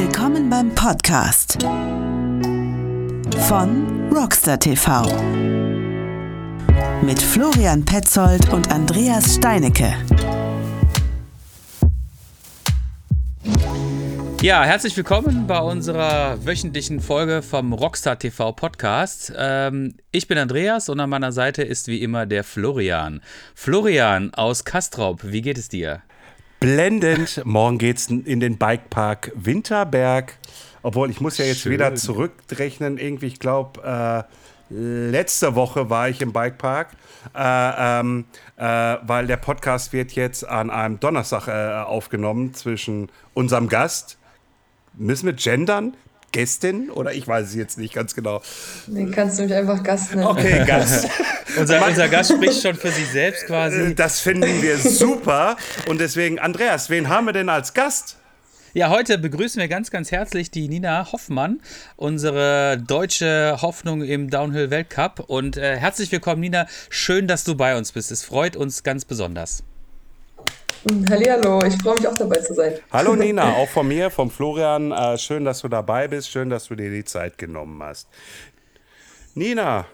Willkommen beim Podcast von Rockstar TV mit Florian Petzold und Andreas Steinecke. Ja, herzlich willkommen bei unserer wöchentlichen Folge vom Rockstar TV Podcast. Ähm, ich bin Andreas und an meiner Seite ist wie immer der Florian. Florian aus Kastrop, wie geht es dir? Blendend. Morgen geht's in den Bikepark Winterberg. Obwohl, ich muss ja jetzt Schön. wieder zurückrechnen. Irgendwie, ich glaube, äh, letzte Woche war ich im Bikepark, äh, ähm, äh, weil der Podcast wird jetzt an einem Donnerstag äh, aufgenommen zwischen unserem Gast. Müssen wir gendern? Gästin oder ich weiß es jetzt nicht ganz genau. Den kannst du mich einfach Gast nennen. Okay, Gast. unser, unser Gast spricht schon für sich selbst quasi. Äh, das finden wir super und deswegen, Andreas, wen haben wir denn als Gast? Ja, heute begrüßen wir ganz, ganz herzlich die Nina Hoffmann, unsere deutsche Hoffnung im Downhill-Weltcup. Und äh, herzlich willkommen, Nina. Schön, dass du bei uns bist. Es freut uns ganz besonders. Hallo, ich freue mich auch dabei zu sein. Hallo Nina, auch von mir, vom Florian. Äh, schön, dass du dabei bist. Schön, dass du dir die Zeit genommen hast. Nina,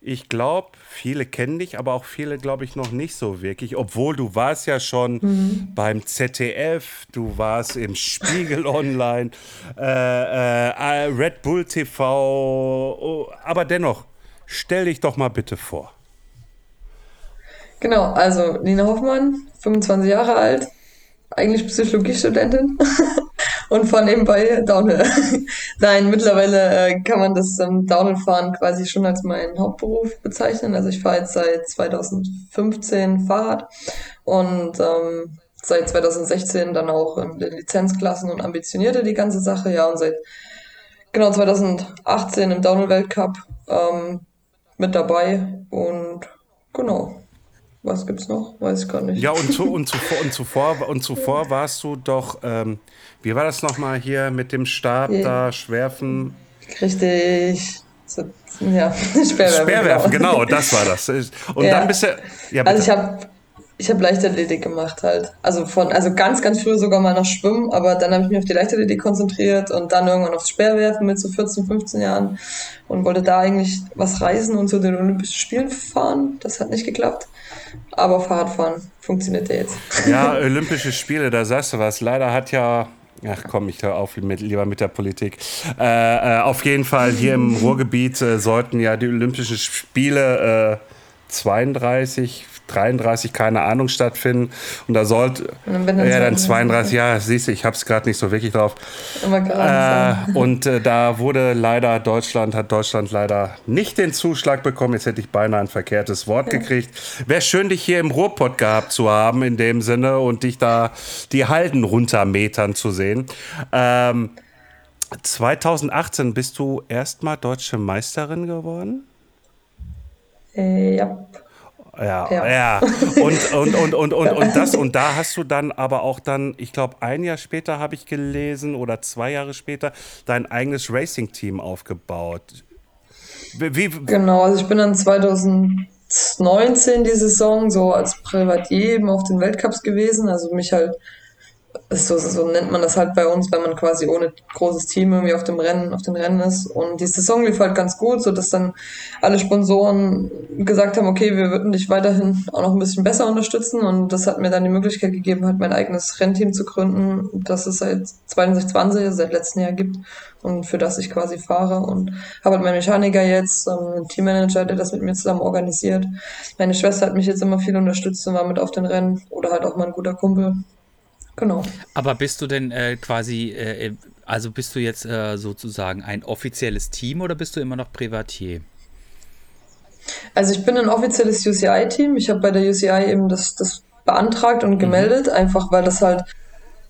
ich glaube, viele kennen dich, aber auch viele, glaube ich, noch nicht so wirklich. Obwohl du warst ja schon mhm. beim ZDF, du warst im Spiegel Online, äh, äh, Red Bull TV. Oh, aber dennoch, stell dich doch mal bitte vor. Genau, also Nina Hoffmann, 25 Jahre alt, eigentlich Psychologiestudentin und fahre nebenbei Downhill. Nein, mittlerweile äh, kann man das ähm, Downhill-Fahren quasi schon als meinen Hauptberuf bezeichnen. Also ich fahre jetzt seit 2015 Fahrrad und ähm, seit 2016 dann auch in den Lizenzklassen und ambitionierte die ganze Sache. Ja, und seit genau 2018 im Downhill-Weltcup ähm, mit dabei und genau. Was gibt's noch? Weiß ich gar nicht. Ja, und, zu, und, zuvor, und, zuvor, und zuvor warst du doch, ähm, wie war das nochmal hier mit dem Stab ja. da, Schwerfen? Richtig. So, ja, Speerwerfen. Speerwerfen, genau. genau, das war das. Und ja. dann bist du. Ja, also ich habe ich habe Leichtathletik gemacht halt. Also von, also ganz, ganz früh sogar mal noch Schwimmen, aber dann habe ich mich auf die Leichtathletik konzentriert und dann irgendwann aufs Speerwerfen mit so 14, 15 Jahren und wollte da eigentlich was reisen und zu den Olympischen Spielen fahren. Das hat nicht geklappt. Aber Fahrradfahren funktioniert ja jetzt. Ja, Olympische Spiele, da sagst du was. Leider hat ja Ach komm, ich höre auf mit, lieber mit der Politik. Äh, äh, auf jeden Fall hier im Ruhrgebiet äh, sollten ja die Olympischen Spiele 32, 33, keine Ahnung, stattfinden. Und da sollte. Und dann ja, dann 32, ja, siehst du, ich habe es gerade nicht so wirklich drauf. Äh, und äh, da wurde leider Deutschland, hat Deutschland leider nicht den Zuschlag bekommen. Jetzt hätte ich beinahe ein verkehrtes Wort ja. gekriegt. Wäre schön, dich hier im Ruhrpott gehabt zu haben, in dem Sinne, und dich da die Halden runtermetern zu sehen. Ähm, 2018 bist du erstmal deutsche Meisterin geworden? Äh, ja. Ja, ja, ja. Und, und, und, und, und, und das, und da hast du dann aber auch dann, ich glaube, ein Jahr später habe ich gelesen oder zwei Jahre später dein eigenes Racing-Team aufgebaut. Wie, genau, also ich bin dann 2019 die Saison so als Privatier eben auf den Weltcups gewesen, also mich halt so, so nennt man das halt bei uns, wenn man quasi ohne großes Team irgendwie auf dem Rennen, auf den Rennen ist. Und die Saison lief halt ganz gut, so dass dann alle Sponsoren gesagt haben, okay, wir würden dich weiterhin auch noch ein bisschen besser unterstützen. Und das hat mir dann die Möglichkeit gegeben, halt mein eigenes Rennteam zu gründen, das es seit 2020, also seit letztem Jahr gibt und für das ich quasi fahre. Und habe halt meinen Mechaniker jetzt, ähm, einen Teammanager, der das mit mir zusammen organisiert. Meine Schwester hat mich jetzt immer viel unterstützt und war mit auf den Rennen oder halt auch mein guter Kumpel. Genau. Aber bist du denn äh, quasi, äh, also bist du jetzt äh, sozusagen ein offizielles Team oder bist du immer noch Privatier? Also ich bin ein offizielles UCI-Team. Ich habe bei der UCI eben das, das beantragt und mhm. gemeldet, mhm. einfach weil das halt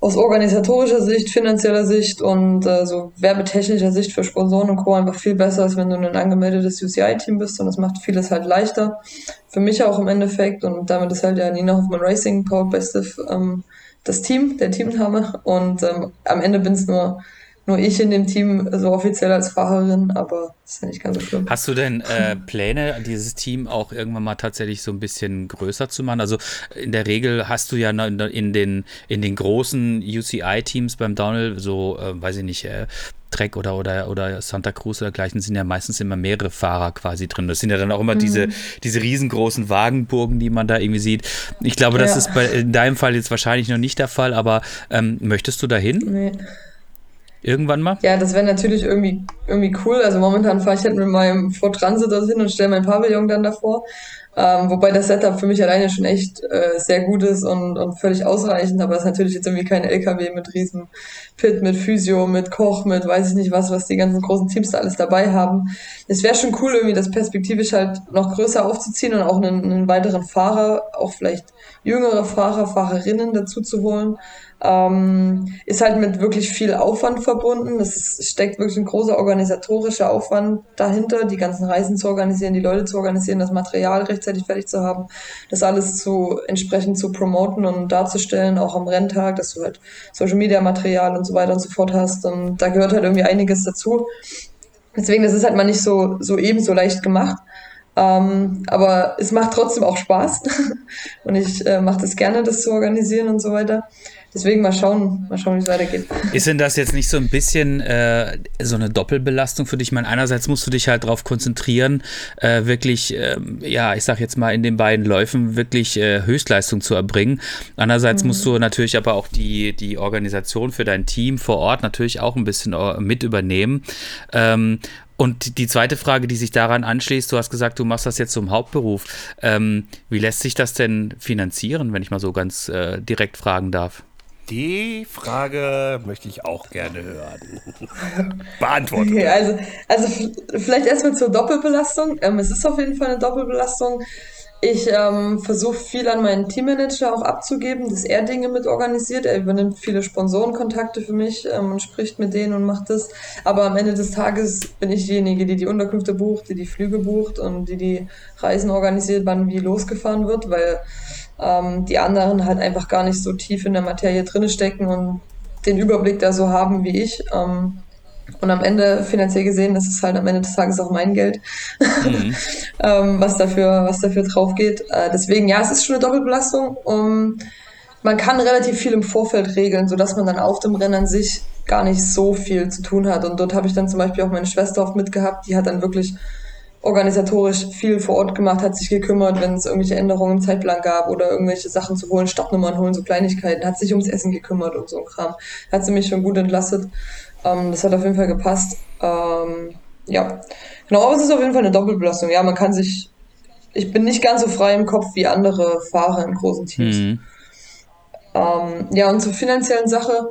aus organisatorischer Sicht, finanzieller Sicht und äh, so werbetechnischer Sicht für Sponsoren und Co. einfach viel besser ist, wenn du ein angemeldetes UCI-Team bist und das macht vieles halt leichter. Für mich auch im Endeffekt und damit ist halt ja Nina Hoffmann Racing Powered by Stiff ähm, das Team, der Teamname. Und ähm, am Ende bin es nur nur ich in dem Team so offiziell als Fahrerin, aber ist ja nicht ganz so schlimm. Hast du denn äh, Pläne, dieses Team auch irgendwann mal tatsächlich so ein bisschen größer zu machen? Also in der Regel hast du ja in den, in den großen UCI-Teams beim Downhill so, äh, weiß ich nicht, äh, Trek oder, oder, oder Santa Cruz oder dergleichen sind ja meistens immer mehrere Fahrer quasi drin. Das sind ja dann auch immer mhm. diese, diese riesengroßen Wagenburgen, die man da irgendwie sieht. Ich glaube, das ja. ist bei, in deinem Fall jetzt wahrscheinlich noch nicht der Fall, aber ähm, möchtest du dahin? Nee. Irgendwann mal? Ja, das wäre natürlich irgendwie, irgendwie cool. Also momentan fahre ich halt mit meinem Ford Transit dorthin und stelle mein Pavillon dann davor. Ähm, wobei das Setup für mich alleine schon echt äh, sehr gut ist und, und völlig ausreichend, aber es ist natürlich jetzt irgendwie kein LKW mit riesen Pit, mit Physio, mit Koch, mit weiß ich nicht was, was die ganzen großen Teams da alles dabei haben. Es wäre schon cool, irgendwie das perspektivisch halt noch größer aufzuziehen und auch einen, einen weiteren Fahrer, auch vielleicht jüngere Fahrer, Fahrerinnen dazu zu holen. Ähm, ist halt mit wirklich viel Aufwand verbunden. Es steckt wirklich ein großer organisatorischer Aufwand dahinter, die ganzen Reisen zu organisieren, die Leute zu organisieren, das Material rechtzeitig fertig zu haben, das alles zu entsprechend zu promoten und darzustellen, auch am Renntag, dass du halt Social Media Material und so weiter und so fort hast. Und da gehört halt irgendwie einiges dazu. Deswegen, das ist halt mal nicht so, so eben so leicht gemacht. Ähm, aber es macht trotzdem auch Spaß. und ich äh, mache das gerne, das zu organisieren und so weiter deswegen mal schauen, mal schauen, wie es weitergeht. Ist denn das jetzt nicht so ein bisschen äh, so eine Doppelbelastung für dich? Ich meine, einerseits musst du dich halt darauf konzentrieren, äh, wirklich, äh, ja, ich sag jetzt mal in den beiden Läufen wirklich äh, Höchstleistung zu erbringen. Andererseits mhm. musst du natürlich aber auch die, die Organisation für dein Team vor Ort natürlich auch ein bisschen äh, mit übernehmen. Ähm, und die zweite Frage, die sich daran anschließt, du hast gesagt, du machst das jetzt zum Hauptberuf. Ähm, wie lässt sich das denn finanzieren, wenn ich mal so ganz äh, direkt fragen darf? Die Frage möchte ich auch gerne hören. Beantworten. Okay, also, also vielleicht erstmal zur Doppelbelastung. Ähm, es ist auf jeden Fall eine Doppelbelastung. Ich ähm, versuche viel an meinen Teammanager auch abzugeben, dass er Dinge mit organisiert. Er übernimmt viele Sponsorenkontakte für mich ähm, und spricht mit denen und macht das. Aber am Ende des Tages bin ich diejenige, die die Unterkünfte bucht, die die Flüge bucht und die die Reisen organisiert, wann wie losgefahren wird, weil ähm, die anderen halt einfach gar nicht so tief in der Materie drin stecken und den Überblick da so haben wie ich. Ähm, und am Ende, finanziell gesehen, das ist halt am Ende des Tages auch mein Geld, mhm. ähm, was dafür, was dafür drauf geht. Äh, deswegen, ja, es ist schon eine Doppelbelastung. Um, man kann relativ viel im Vorfeld regeln, sodass man dann auf dem Rennen an sich gar nicht so viel zu tun hat. Und dort habe ich dann zum Beispiel auch meine Schwester oft mitgehabt, die hat dann wirklich organisatorisch viel vor Ort gemacht, hat sich gekümmert, wenn es irgendwelche Änderungen im Zeitplan gab oder irgendwelche Sachen zu holen, Startnummern holen, so Kleinigkeiten, hat sich ums Essen gekümmert und so ein Kram. Hat sie mich schon gut entlastet. Ähm, das hat auf jeden Fall gepasst. Ähm, ja, genau, aber es ist auf jeden Fall eine Doppelbelastung. Ja, man kann sich, ich bin nicht ganz so frei im Kopf wie andere Fahrer in großen Teams. Mhm. Ähm, ja, und zur finanziellen Sache,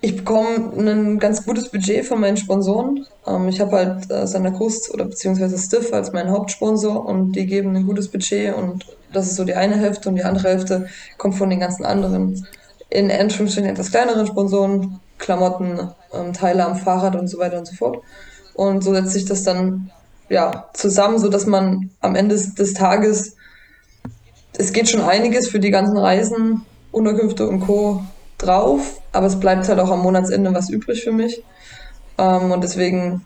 ich bekomme ein ganz gutes Budget von meinen Sponsoren. Ähm, ich habe halt äh, Santa oder beziehungsweise Stiff als meinen Hauptsponsor und die geben ein gutes Budget und das ist so die eine Hälfte und die andere Hälfte kommt von den ganzen anderen in Anführungsstrichen etwas kleineren Sponsoren, Klamotten, ähm, Teile am Fahrrad und so weiter und so fort. Und so setzt sich das dann ja zusammen, so dass man am Ende des Tages es geht schon einiges für die ganzen Reisen, Unterkünfte und Co drauf, aber es bleibt halt auch am Monatsende was übrig für mich. Ähm, und deswegen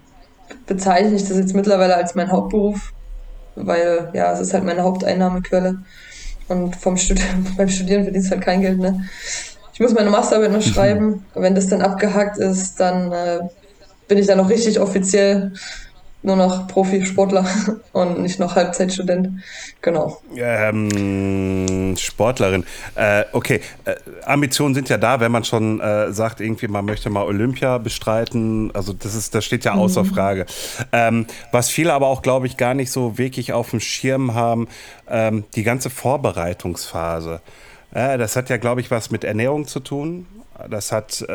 bezeichne ich das jetzt mittlerweile als mein Hauptberuf, weil ja, es ist halt meine Haupteinnahmequelle. Und vom Studi beim Studieren verdienst halt kein Geld, ne? Ich muss meine Masterarbeit noch schreiben. Wenn das dann abgehakt ist, dann äh, bin ich dann noch richtig offiziell nur noch Profisportler und nicht noch Halbzeitstudent. Genau. Ähm, Sportlerin. Äh, okay, äh, Ambitionen sind ja da, wenn man schon äh, sagt, irgendwie man möchte mal Olympia bestreiten. Also das ist, das steht ja außer mhm. Frage. Ähm, was viele aber auch, glaube ich, gar nicht so wirklich auf dem Schirm haben, ähm, die ganze Vorbereitungsphase. das hat ja, glaube ich, was mit Ernährung zu tun. Das hat äh,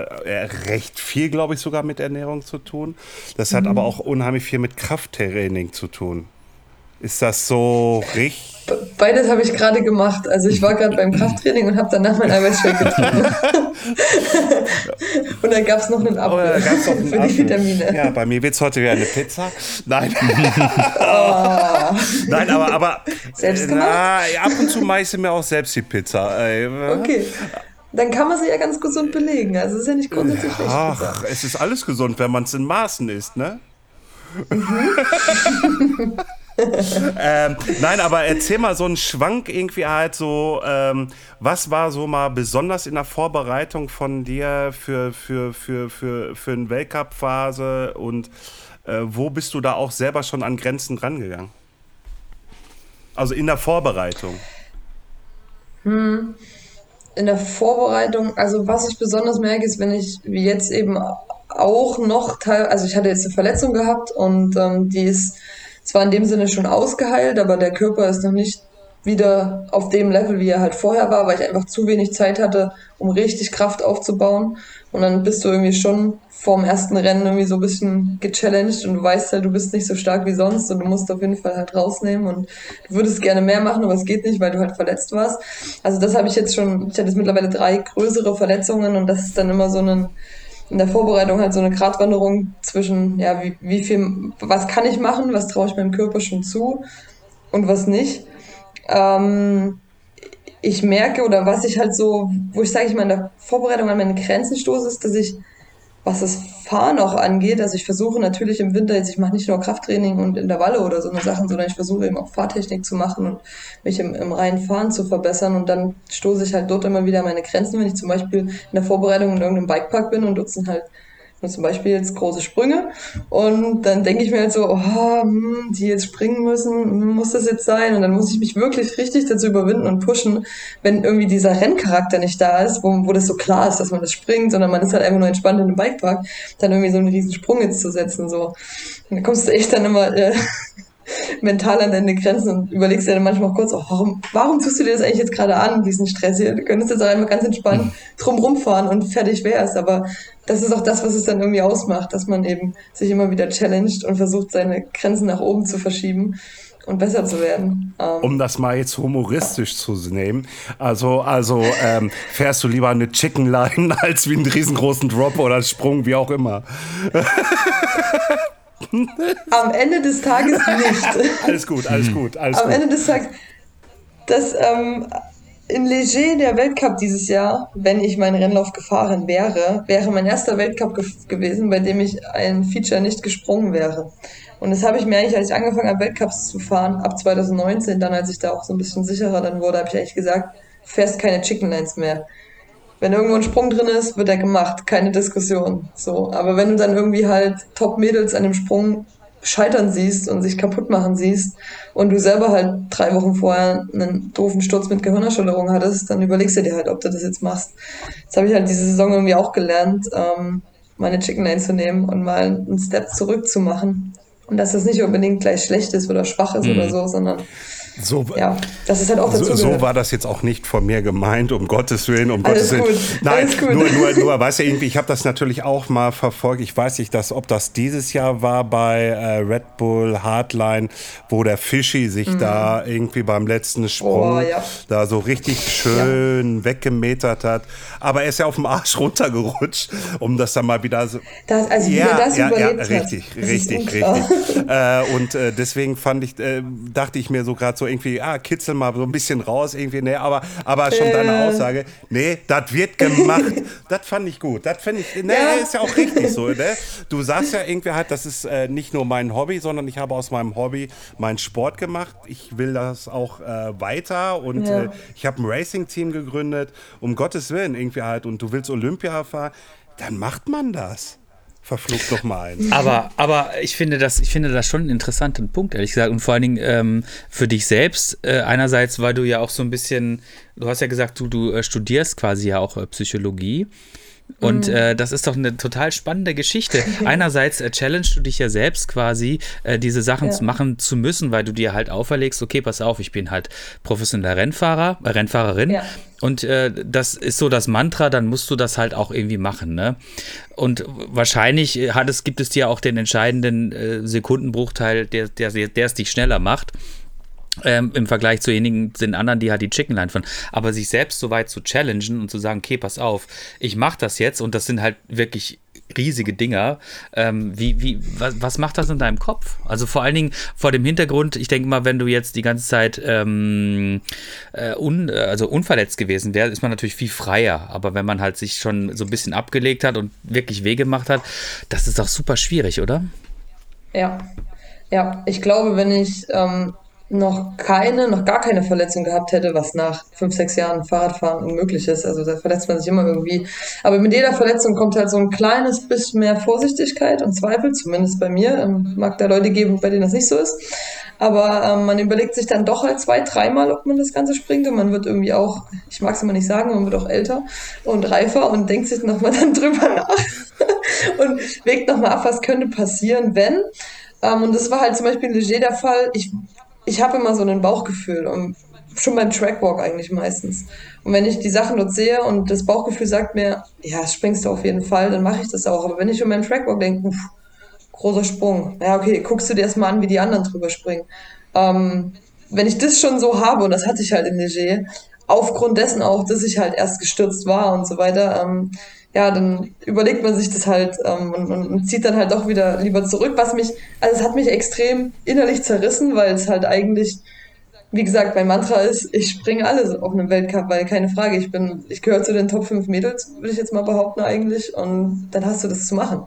recht viel, glaube ich, sogar mit Ernährung zu tun. Das hat mhm. aber auch unheimlich viel mit Krafttraining zu tun. Ist das so richtig? Beides habe ich gerade gemacht. Also ich war gerade beim Krafttraining und habe danach mein Eiweißshake getrunken. und dann gab es noch einen Apfel oh, ja, noch einen für Apfel. die Vitamine. Ja, bei mir wird es heute wieder eine Pizza. Nein. oh. Nein, aber, aber selbst gemacht? Na, ab und zu mache ich mir auch selbst die Pizza. Okay. Dann kann man sie ja ganz gesund belegen. Also es ist ja nicht grundsätzlich schlecht. Ach, es ist alles gesund, wenn man es in Maßen isst, ne? Mhm. ähm, nein, aber erzähl mal so einen Schwank irgendwie halt so, ähm, was war so mal besonders in der Vorbereitung von dir für, für, für, für, für eine Weltcup-Phase und äh, wo bist du da auch selber schon an Grenzen rangegangen? Also in der Vorbereitung. Hm. In der Vorbereitung, also was ich besonders merke, ist, wenn ich wie jetzt eben auch noch teil, also ich hatte jetzt eine Verletzung gehabt und ähm, die ist zwar in dem Sinne schon ausgeheilt, aber der Körper ist noch nicht wieder auf dem Level, wie er halt vorher war, weil ich einfach zu wenig Zeit hatte, um richtig Kraft aufzubauen. Und dann bist du irgendwie schon vorm ersten Rennen irgendwie so ein bisschen gechallenged und du weißt halt, du bist nicht so stark wie sonst und du musst auf jeden Fall halt rausnehmen und du würdest gerne mehr machen, aber es geht nicht, weil du halt verletzt warst. Also das habe ich jetzt schon, ich hatte jetzt mittlerweile drei größere Verletzungen und das ist dann immer so ein, in der Vorbereitung halt so eine Gratwanderung zwischen, ja, wie, wie viel, was kann ich machen, was traue ich meinem Körper schon zu und was nicht. Ähm, ich merke oder was ich halt so, wo ich sage ich mal in der Vorbereitung an meine Grenzen stoße, ist, dass ich, was das Fahren auch angeht, also ich versuche natürlich im Winter jetzt, ich mache nicht nur Krafttraining und Intervalle oder so eine Sachen, sondern ich versuche eben auch Fahrtechnik zu machen und mich im, im reinen Fahren zu verbessern. Und dann stoße ich halt dort immer wieder meine Grenzen, wenn ich zum Beispiel in der Vorbereitung in irgendeinem Bikepark bin und dort sind halt zum Beispiel jetzt große Sprünge. Und dann denke ich mir halt so, oh, hm, die jetzt springen müssen, hm, muss das jetzt sein? Und dann muss ich mich wirklich richtig dazu überwinden und pushen, wenn irgendwie dieser Renncharakter nicht da ist, wo, wo das so klar ist, dass man das springt, sondern man ist halt einfach nur entspannt in einem Bikepark, dann irgendwie so einen riesen Sprung jetzt zu setzen. So. Und da kommst du echt dann immer äh, mental an deine Grenzen und überlegst dir dann manchmal kurz, oh, warum, warum tust du dir das eigentlich jetzt gerade an, diesen Stress hier? Du könntest jetzt auch einfach ganz entspannt drum rumfahren und fertig wär's. Aber das ist auch das, was es dann irgendwie ausmacht, dass man eben sich immer wieder challenged und versucht, seine Grenzen nach oben zu verschieben und besser zu werden. Ähm um das mal jetzt humoristisch zu nehmen. Also, also ähm, fährst du lieber eine Chicken Line als wie einen riesengroßen Drop oder Sprung, wie auch immer. Am Ende des Tages nicht. alles gut, alles gut. Alles Am gut. Ende des Tages, das ähm, in Leger der Weltcup dieses Jahr, wenn ich meinen Rennlauf gefahren wäre, wäre mein erster Weltcup ge gewesen, bei dem ich ein Feature nicht gesprungen wäre. Und das habe ich mir eigentlich, als ich angefangen habe, Weltcups zu fahren, ab 2019, dann als ich da auch so ein bisschen sicherer dann wurde, habe ich eigentlich gesagt, fährst keine Chicken Lines mehr. Wenn irgendwo ein Sprung drin ist, wird er gemacht, keine Diskussion. So, aber wenn du dann irgendwie halt Top-Mädels an dem Sprung scheitern siehst und sich kaputt machen siehst und du selber halt drei Wochen vorher einen doofen Sturz mit Gehirnerschütterung hattest, dann überlegst du dir halt, ob du das jetzt machst. Das habe ich halt diese Saison irgendwie auch gelernt, ähm, meine Chicken Lane zu nehmen und mal einen Step zurück zu machen. Und dass das nicht unbedingt gleich schlecht ist oder schwach ist mhm. oder so, sondern so, ja, das ist halt auch dazu so, so war das jetzt auch nicht von mir gemeint, um Gottes Willen, um Alles Gottes Willen. Gut. Nein, Alles gut. nur, nur, nur, weißt du, irgendwie, ich habe das natürlich auch mal verfolgt. Ich weiß nicht, dass, ob das dieses Jahr war bei äh, Red Bull Hardline, wo der Fischi sich mhm. da irgendwie beim letzten Sprung oh, ja. da so richtig schön ja. weggemetert hat. Aber er ist ja auf dem Arsch runtergerutscht, um das dann mal wieder so. Das, also wie er das ja, überlebt ja, richtig, hat. richtig, richtig. äh, und äh, deswegen fand ich, äh, dachte ich mir so gerade so, so irgendwie, ah, kitzel mal so ein bisschen raus irgendwie, nee, aber, aber schon deine äh. Aussage, nee, das wird gemacht, das fand ich gut, das finde ich, nee, ja. ist ja auch richtig so, ne? Du sagst ja irgendwie halt, das ist äh, nicht nur mein Hobby, sondern ich habe aus meinem Hobby meinen Sport gemacht, ich will das auch äh, weiter und ja. Äh, ich habe ein Racing-Team gegründet, um Gottes Willen irgendwie halt, und du willst Olympia fahren, dann macht man das verflucht doch mal eins. Aber, aber ich finde das, ich finde das schon einen interessanten Punkt, ehrlich gesagt. Und vor allen Dingen ähm, für dich selbst. Äh, einerseits, weil du ja auch so ein bisschen, du hast ja gesagt, du, du äh, studierst quasi ja auch äh, Psychologie. Und mhm. äh, das ist doch eine total spannende Geschichte. Einerseits äh, challenge du dich ja selbst quasi, äh, diese Sachen ja. machen zu müssen, weil du dir halt auferlegst, okay, pass auf, ich bin halt professioneller Rennfahrer, äh, Rennfahrerin. Ja. Und äh, das ist so das Mantra, dann musst du das halt auch irgendwie machen. Ne? Und wahrscheinlich hat es, gibt es dir auch den entscheidenden äh, Sekundenbruchteil, der, der, der es dich schneller macht. Ähm, im Vergleich zu jenigen, den anderen, die halt die Chicken Line fahren. Aber sich selbst so weit zu challengen und zu sagen, okay, pass auf, ich mache das jetzt und das sind halt wirklich riesige Dinger. Ähm, wie, wie, was, was, macht das in deinem Kopf? Also vor allen Dingen vor dem Hintergrund, ich denke mal, wenn du jetzt die ganze Zeit ähm, äh, un, also unverletzt gewesen wärst, ist man natürlich viel freier. Aber wenn man halt sich schon so ein bisschen abgelegt hat und wirklich weh gemacht hat, das ist doch super schwierig, oder? Ja, ja, ich glaube, wenn ich ähm, noch keine, noch gar keine Verletzung gehabt hätte, was nach fünf, sechs Jahren Fahrradfahren unmöglich ist. Also da verletzt man sich immer irgendwie. Aber mit jeder Verletzung kommt halt so ein kleines bisschen mehr Vorsichtigkeit und Zweifel, zumindest bei mir. Ähm, mag da Leute geben, bei denen das nicht so ist. Aber ähm, man überlegt sich dann doch halt zwei, dreimal, ob man das Ganze springt. Und man wird irgendwie auch, ich mag es immer nicht sagen, man wird auch älter und reifer und denkt sich nochmal dann drüber nach und wägt nochmal ab, was könnte passieren, wenn. Ähm, und das war halt zum Beispiel Leger der Fall. Ich, ich habe immer so ein Bauchgefühl und schon beim Trackwalk eigentlich meistens. Und wenn ich die Sachen dort sehe und das Bauchgefühl sagt mir, ja, springst du auf jeden Fall, dann mache ich das auch. Aber wenn ich schon beim Trackwalk denke, uff, großer Sprung, ja, okay, guckst du dir erstmal an, wie die anderen drüber springen. Ähm, wenn ich das schon so habe, und das hatte ich halt in Leger, aufgrund dessen auch, dass ich halt erst gestürzt war und so weiter, ähm, ja, dann überlegt man sich das halt ähm, und, und, zieht dann halt doch wieder lieber zurück, was mich, also es hat mich extrem innerlich zerrissen, weil es halt eigentlich, wie gesagt, mein Mantra ist, ich springe alles auf einem Weltcup, weil keine Frage, ich bin, ich gehöre zu den Top 5 Mädels, würde ich jetzt mal behaupten eigentlich, und dann hast du das zu machen.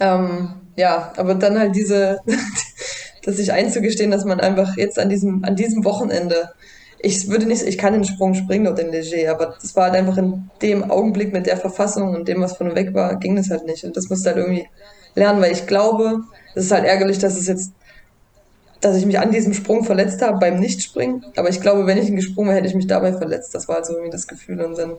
Ähm, ja, aber dann halt diese, dass sich einzugestehen, dass man einfach jetzt an diesem, an diesem Wochenende ich würde nicht, ich kann den Sprung springen oder den Leger, aber das war halt einfach in dem Augenblick mit der Verfassung und dem, was von weg war, ging das halt nicht. Und das musste halt irgendwie lernen, weil ich glaube, das ist halt ärgerlich, dass es jetzt, dass ich mich an diesem Sprung verletzt habe beim Nichtspringen. Aber ich glaube, wenn ich ihn gesprungen wäre, hätte ich mich dabei verletzt. Das war halt so irgendwie das Gefühl. Und dann,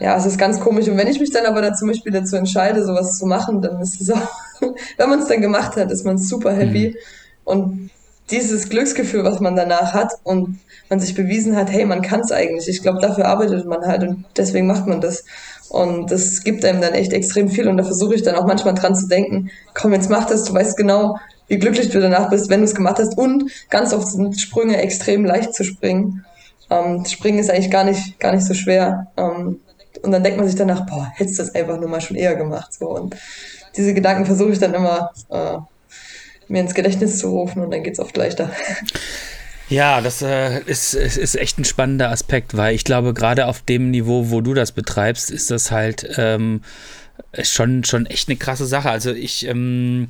ja, es ist ganz komisch. Und wenn ich mich dann aber da zum Beispiel dazu entscheide, sowas zu machen, dann ist es auch, wenn man es dann gemacht hat, ist man super happy. Mhm. Und dieses Glücksgefühl, was man danach hat und man sich bewiesen hat, hey, man kann es eigentlich. Ich glaube, dafür arbeitet man halt und deswegen macht man das. Und das gibt einem dann echt extrem viel und da versuche ich dann auch manchmal dran zu denken, komm, jetzt mach das, du weißt genau, wie glücklich du danach bist, wenn du es gemacht hast. Und ganz oft sind Sprünge extrem leicht zu springen. Ähm, springen ist eigentlich gar nicht, gar nicht so schwer. Ähm, und dann denkt man sich danach, boah, hättest du das einfach nur mal schon eher gemacht. So. Und diese Gedanken versuche ich dann immer äh, mir ins Gedächtnis zu rufen und dann geht es oft leichter. Ja, das äh, ist, ist, ist echt ein spannender Aspekt, weil ich glaube, gerade auf dem Niveau, wo du das betreibst, ist das halt ähm, schon, schon echt eine krasse Sache. Also ich, ähm,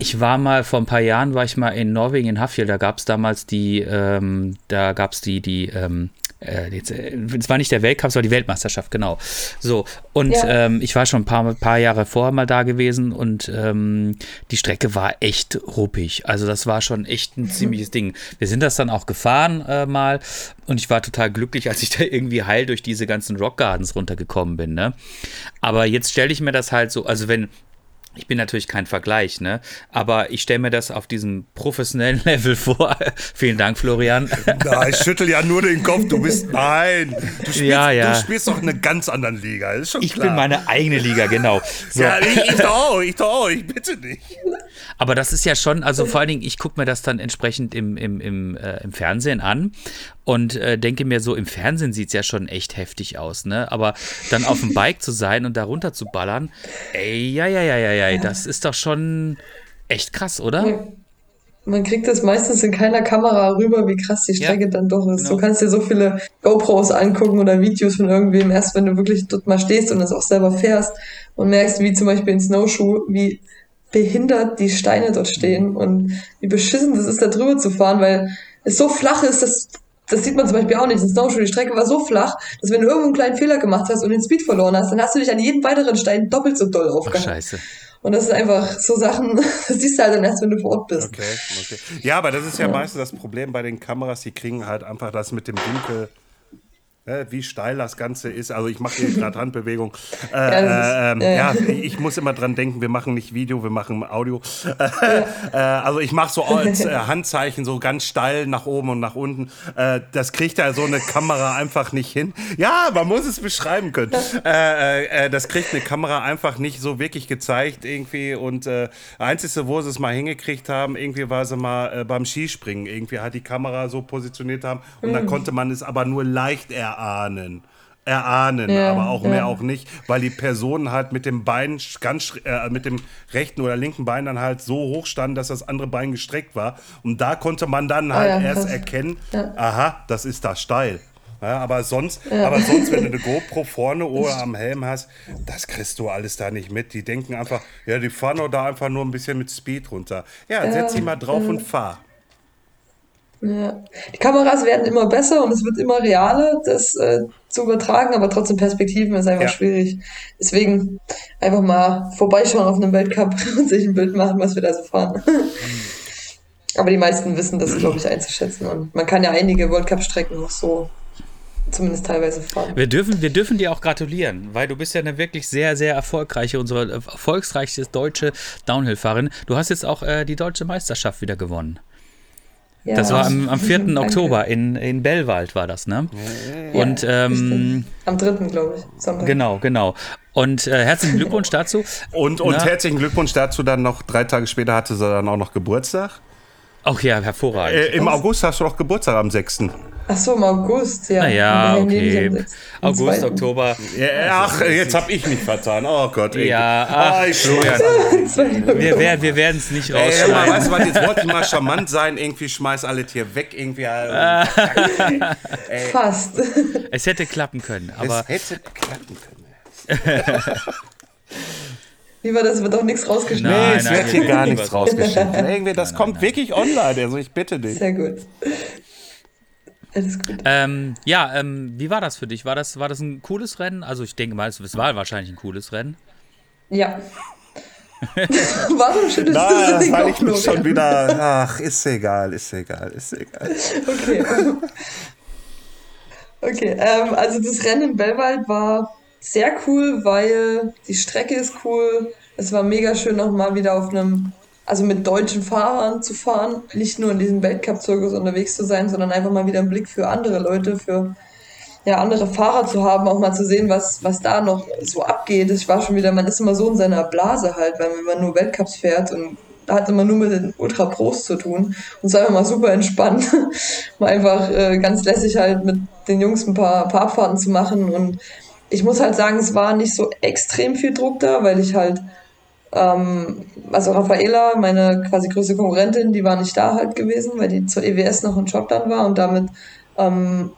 ich war mal vor ein paar Jahren, war ich mal in Norwegen, in Hafjell, da gab es damals die, ähm, da gab es die, die, ähm, äh, jetzt, äh, es war nicht der Weltcup, es war die Weltmeisterschaft, genau. So, und ja. ähm, ich war schon ein paar, paar Jahre vorher mal da gewesen und ähm, die Strecke war echt ruppig. Also das war schon echt ein mhm. ziemliches Ding. Wir sind das dann auch gefahren äh, mal und ich war total glücklich, als ich da irgendwie heil durch diese ganzen Rock Gardens runtergekommen bin. Ne? Aber jetzt stelle ich mir das halt so, also wenn, ich bin natürlich kein Vergleich, ne? Aber ich stelle mir das auf diesem professionellen Level vor. Vielen Dank, Florian. Na, ich schüttel ja nur den Kopf. Du bist nein. Du spielst, ja, ja. Du spielst doch in einer ganz anderen Liga. ist schon ich klar. bin meine eigene Liga, genau. So. Ja, ich, ich doch auch, ich doch auch, ich bitte nicht. Aber das ist ja schon, also vor allen Dingen, ich gucke mir das dann entsprechend im, im, im, äh, im Fernsehen an und äh, denke mir so, im Fernsehen sieht es ja schon echt heftig aus, ne? Aber dann auf dem Bike zu sein und da runter zu ballern, ey, ja, ja, ja, ja, ja, das ist doch schon echt krass, oder? Man kriegt das meistens in keiner Kamera rüber, wie krass die Strecke ja, dann doch ist. Genau. Du kannst dir so viele GoPros angucken oder Videos von irgendwem, erst wenn du wirklich dort mal stehst und das auch selber fährst und merkst, wie zum Beispiel in Snowshoe, wie behindert die Steine dort stehen und wie beschissen das ist, da drüber zu fahren, weil es so flach ist, dass das sieht man zum Beispiel auch nicht. In Snowshoe, die Strecke war so flach, dass wenn du irgendwo einen kleinen Fehler gemacht hast und den Speed verloren hast, dann hast du dich an jedem weiteren Stein doppelt so doll aufgehangen. scheiße. Und das ist einfach so Sachen, das siehst du halt dann erst, wenn du vor Ort bist. Okay, okay. Ja, aber das ist ja, ja. meistens das Problem bei den Kameras, die kriegen halt einfach das mit dem Winkel wie steil das Ganze ist. Also ich mache hier gerade Handbewegung. Äh, ja, ist, äh, ja, ich muss immer dran denken, wir machen nicht Video, wir machen Audio. Äh, also ich mache so als äh, Handzeichen so ganz steil nach oben und nach unten. Äh, das kriegt ja so eine Kamera einfach nicht hin. Ja, man muss es beschreiben können. Äh, das kriegt eine Kamera einfach nicht so wirklich gezeigt irgendwie. Und äh, einzige, wo sie es mal hingekriegt haben, irgendwie war sie mal beim Skispringen. Irgendwie hat die Kamera so positioniert haben und mhm. da konnte man es aber nur leicht erahnen erahnen. erahnen, ja, aber auch ja. mehr auch nicht, weil die Personen halt mit dem Bein ganz äh, mit dem rechten oder linken Bein dann halt so hoch standen, dass das andere Bein gestreckt war. Und da konnte man dann ah halt oh ja, erst erkennen, aha, das ist da steil. Aber sonst, aber sonst, wenn du eine GoPro vorne oder am Helm hast, das kriegst du alles da nicht mit. Die denken einfach, ja, die fahren da einfach nur ein bisschen mit Speed runter. Ja, setz sie mal drauf und fahr. Ja. Die Kameras werden immer besser und es wird immer realer, das äh, zu übertragen, aber trotzdem Perspektiven ist einfach ja. schwierig. Deswegen einfach mal vorbeischauen auf einem Weltcup und sich ein Bild machen, was wir da so fahren. aber die meisten wissen das, glaube ich, einzuschätzen. Und man kann ja einige World Cup-Strecken noch so zumindest teilweise fahren. Wir dürfen, wir dürfen dir auch gratulieren, weil du bist ja eine wirklich sehr, sehr erfolgreiche, unsere erfolgsreichste deutsche Downhill-Fahrerin. Du hast jetzt auch äh, die deutsche Meisterschaft wieder gewonnen. Ja, das war am, am 4. Oktober in, in Bellwald war das, ne? Ja, Und ähm, am 3. glaube ich. Sonntag. Genau, genau. Und äh, herzlichen Glückwunsch dazu. Und, und herzlichen Glückwunsch dazu dann noch, drei Tage später hatte sie dann auch noch Geburtstag. Ach ja, hervorragend. Äh, Im August hast du doch Geburtstag am 6. Ach so, im August, ja. Naja, okay. August, Oktober. Ja, ach, jetzt habe ich mich vertan. Oh Gott. Ey. Ja, ach, ich wir, wir, wir werden es nicht rausschneiden. Ey, weißt du was, jetzt wollte ich mal charmant sein, irgendwie schmeiß alle Tiere weg, irgendwie. Äh, Fast. Es hätte klappen können, aber... Es hätte klappen können. Wie war das? Wird doch nichts rausgeschnitten? Nee, es wird hier gar nichts rausgeschnitten. Irgendwie, das nein, kommt nein. wirklich online, also ich bitte dich. Sehr gut. Alles gut. Ähm, ja, ähm, wie war das für dich? War das, war das ein cooles Rennen? Also ich denke mal, es war wahrscheinlich ein cooles Rennen. Ja. Warum schüttelst Na, du so weil ich mich schon wieder. Ach, ist egal, ist egal, ist egal. Okay. Okay, ähm, also das Rennen in Bellwald war sehr cool, weil die Strecke ist cool. Es war mega schön, nochmal wieder auf einem also mit deutschen Fahrern zu fahren, nicht nur in diesem Weltcup-Zirkus unterwegs zu sein, sondern einfach mal wieder einen Blick für andere Leute, für ja, andere Fahrer zu haben, auch mal zu sehen, was, was da noch so abgeht. Ich war schon wieder, man ist immer so in seiner Blase halt, weil man nur Weltcups fährt und da hat immer nur mit den Ultra Pros zu tun. Und es war einfach mal super entspannt, mal einfach äh, ganz lässig halt mit den Jungs ein paar, paar Abfahrten zu machen. Und ich muss halt sagen, es war nicht so extrem viel Druck da, weil ich halt ähm, also Raffaela, meine quasi größte Konkurrentin, die war nicht da halt gewesen, weil die zur EWS noch in Schottland war und damit ähm,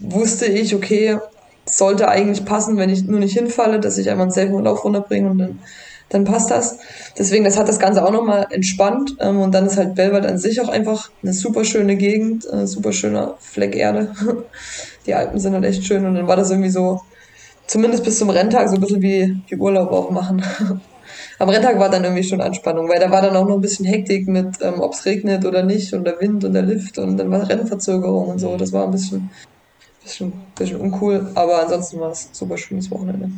wusste ich, okay, sollte eigentlich passen, wenn ich nur nicht hinfalle, dass ich einmal einen safen Lauf runterbringe und dann, dann passt das. Deswegen, das hat das Ganze auch nochmal entspannt ähm, und dann ist halt Belwald an sich auch einfach eine super schöne Gegend, äh, super schöner Fleck Erde. die Alpen sind halt echt schön und dann war das irgendwie so, zumindest bis zum Renntag, so ein bisschen wie, wie Urlaub auch machen. am Renntag war dann irgendwie schon Anspannung, weil da war dann auch noch ein bisschen Hektik mit, ähm, ob es regnet oder nicht und der Wind und der Lift und dann war Rennverzögerung und so. Das war ein bisschen, bisschen, bisschen uncool, aber ansonsten war es ein super schönes Wochenende.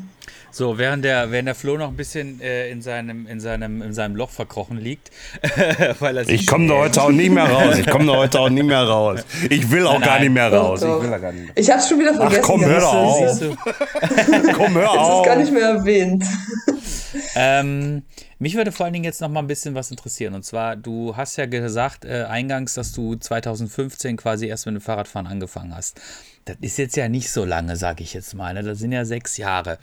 So, während der, während der Flo noch ein bisschen äh, in, seinem, in, seinem, in seinem Loch verkrochen liegt, weil er Ich komme da heute auch nicht mehr raus. Ich komme da heute auch nicht mehr raus. Ich will auch Nein. gar nicht mehr raus. Doch, doch. Ich will gar nicht mehr. Ich hab's schon wieder vergessen. Ach, komm, hör doch auf. komm, hör auf. Das ist gar nicht mehr erwähnt. Ähm, mich würde vor allen Dingen jetzt noch mal ein bisschen was interessieren. Und zwar, du hast ja gesagt äh, eingangs, dass du 2015 quasi erst mit dem Fahrradfahren angefangen hast. Das ist jetzt ja nicht so lange, sage ich jetzt mal. Ne? Das sind ja sechs Jahre.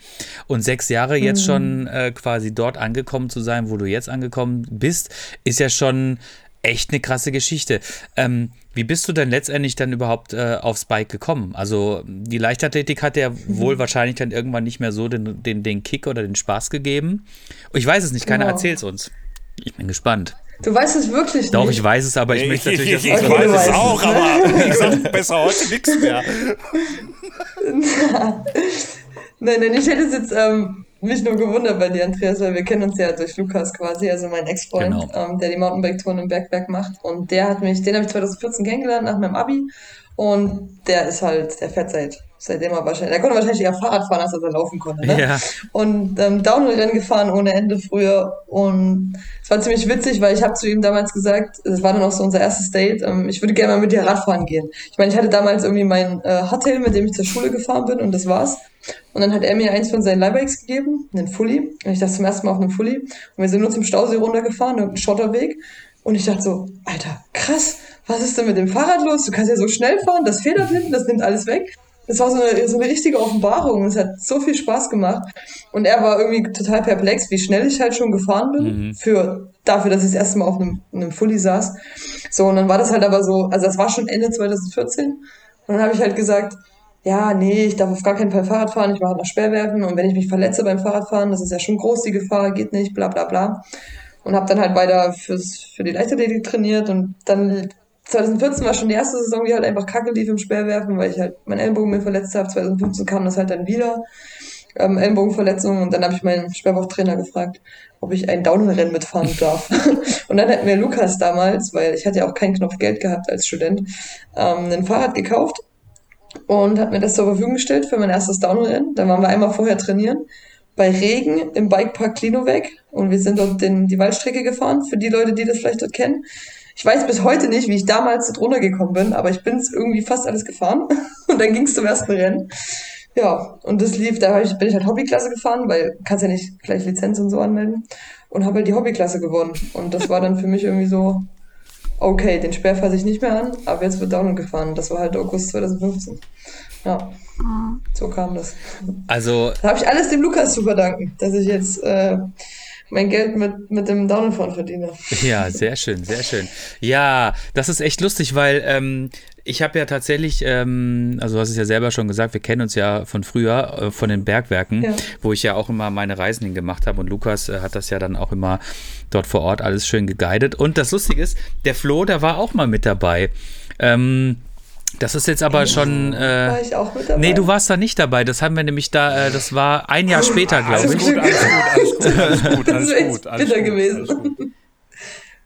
Und sechs Jahre jetzt mhm. schon äh, quasi dort angekommen zu sein, wo du jetzt angekommen bist, ist ja schon echt eine krasse Geschichte. Ähm, wie bist du denn letztendlich dann überhaupt äh, aufs Bike gekommen? Also die Leichtathletik hat ja mhm. wohl wahrscheinlich dann irgendwann nicht mehr so den, den, den Kick oder den Spaß gegeben. Ich weiß es nicht, keiner wow. erzählt es uns. Ich bin gespannt. Du weißt es wirklich nicht. Doch, ich weiß es, aber ich, möchte natürlich, dass ich, ich, ich weiß es auch, aber ich sag besser heute nichts mehr. nein, nein, ich hätte es jetzt ähm, mich nur gewundert bei dir, Andreas, weil wir kennen uns ja durch Lukas quasi, also mein Ex-Freund, genau. ähm, der die Mountainbike-Touren im Bergwerk macht. Und der hat mich, den habe ich 2014 kennengelernt nach meinem Abi. Und der ist halt, der fährt seit seitdem er wahrscheinlich, der konnte wahrscheinlich eher Fahrrad fahren, als er laufen konnte. Ne? Ja. Und ähm, Downhill-Rennen gefahren ohne Ende früher. Und es war ziemlich witzig, weil ich habe zu ihm damals gesagt, es war dann auch so unser erstes Date, ähm, ich würde gerne mal mit dir Radfahren gehen. Ich meine, ich hatte damals irgendwie mein äh, Hotel, mit dem ich zur Schule gefahren bin und das war's. Und dann hat er mir eins von seinen Leihbikes gegeben, einen Fully. Und ich dachte zum ersten Mal auf einem Fully. Und wir sind nur zum Stausee runtergefahren, irgendeinen Schotterweg. Und ich dachte so, Alter, krass, was ist denn mit dem Fahrrad los? Du kannst ja so schnell fahren, das federt hinten, das nimmt alles weg. Das war so eine, so eine richtige Offenbarung. Es hat so viel Spaß gemacht. Und er war irgendwie total perplex, wie schnell ich halt schon gefahren bin, mhm. für, dafür, dass ich das erste Mal auf einem, einem Fully saß. So, und dann war das halt aber so, also das war schon Ende 2014. Und dann habe ich halt gesagt, ja, nee, ich darf auf gar keinen Fall Fahrrad fahren, ich mache noch Sperrwerfen und wenn ich mich verletze beim Fahrradfahren, das ist ja schon groß, die Gefahr, geht nicht, bla bla bla. Und habe dann halt weiter fürs, für die Leichtathletik trainiert und dann 2014 war schon die erste Saison, die halt einfach kacke lief im Speerwerfen, weil ich halt meinen Ellenbogen mir verletzt habe. 2015 kam das halt dann wieder, ähm, Ellenbogenverletzung. Und dann habe ich meinen Sperrwurftrainer gefragt, ob ich ein Downhill-Rennen mitfahren darf. und dann hat mir Lukas damals, weil ich hatte ja auch keinen Knopf Geld gehabt als Student, ähm, ein Fahrrad gekauft und hat mir das zur Verfügung gestellt für mein erstes Downhill-Rennen. Dann waren wir einmal vorher trainieren bei Regen im Bikepark Klinovec und wir sind dort den, die Waldstrecke gefahren, für die Leute, die das vielleicht dort kennen. Ich weiß bis heute nicht, wie ich damals dort runtergekommen bin, aber ich bin es irgendwie fast alles gefahren. Und dann ging es zum ersten Rennen. Ja, und das lief, da ich, bin ich halt Hobbyklasse gefahren, weil kannst ja nicht gleich Lizenz und so anmelden. Und habe halt die Hobbyklasse gewonnen. Und das war dann für mich irgendwie so, okay, den Sperr fasse ich nicht mehr an, aber jetzt wird Downhill gefahren. Das war halt August 2015. Ja, so kam das. Also. Da habe ich alles dem Lukas zu verdanken, dass ich jetzt äh, mein Geld mit, mit dem Download verdiene. Ja, sehr schön, sehr schön. Ja, das ist echt lustig, weil ähm, ich habe ja tatsächlich, ähm, also du hast es ja selber schon gesagt, wir kennen uns ja von früher, äh, von den Bergwerken, ja. wo ich ja auch immer meine Reisen hingemacht habe und Lukas äh, hat das ja dann auch immer dort vor Ort alles schön geguidet. Und das Lustige ist, der Flo, der war auch mal mit dabei. Ähm, das ist jetzt aber schon. Äh, war ich auch mit dabei? Nee, du warst da nicht dabei. Das haben wir nämlich da, äh, das war ein Jahr später, glaube ich. Alles gut, alles gut, alles gut, alles gut. Alles gut, alles bitter gut, gewesen. Alles gut.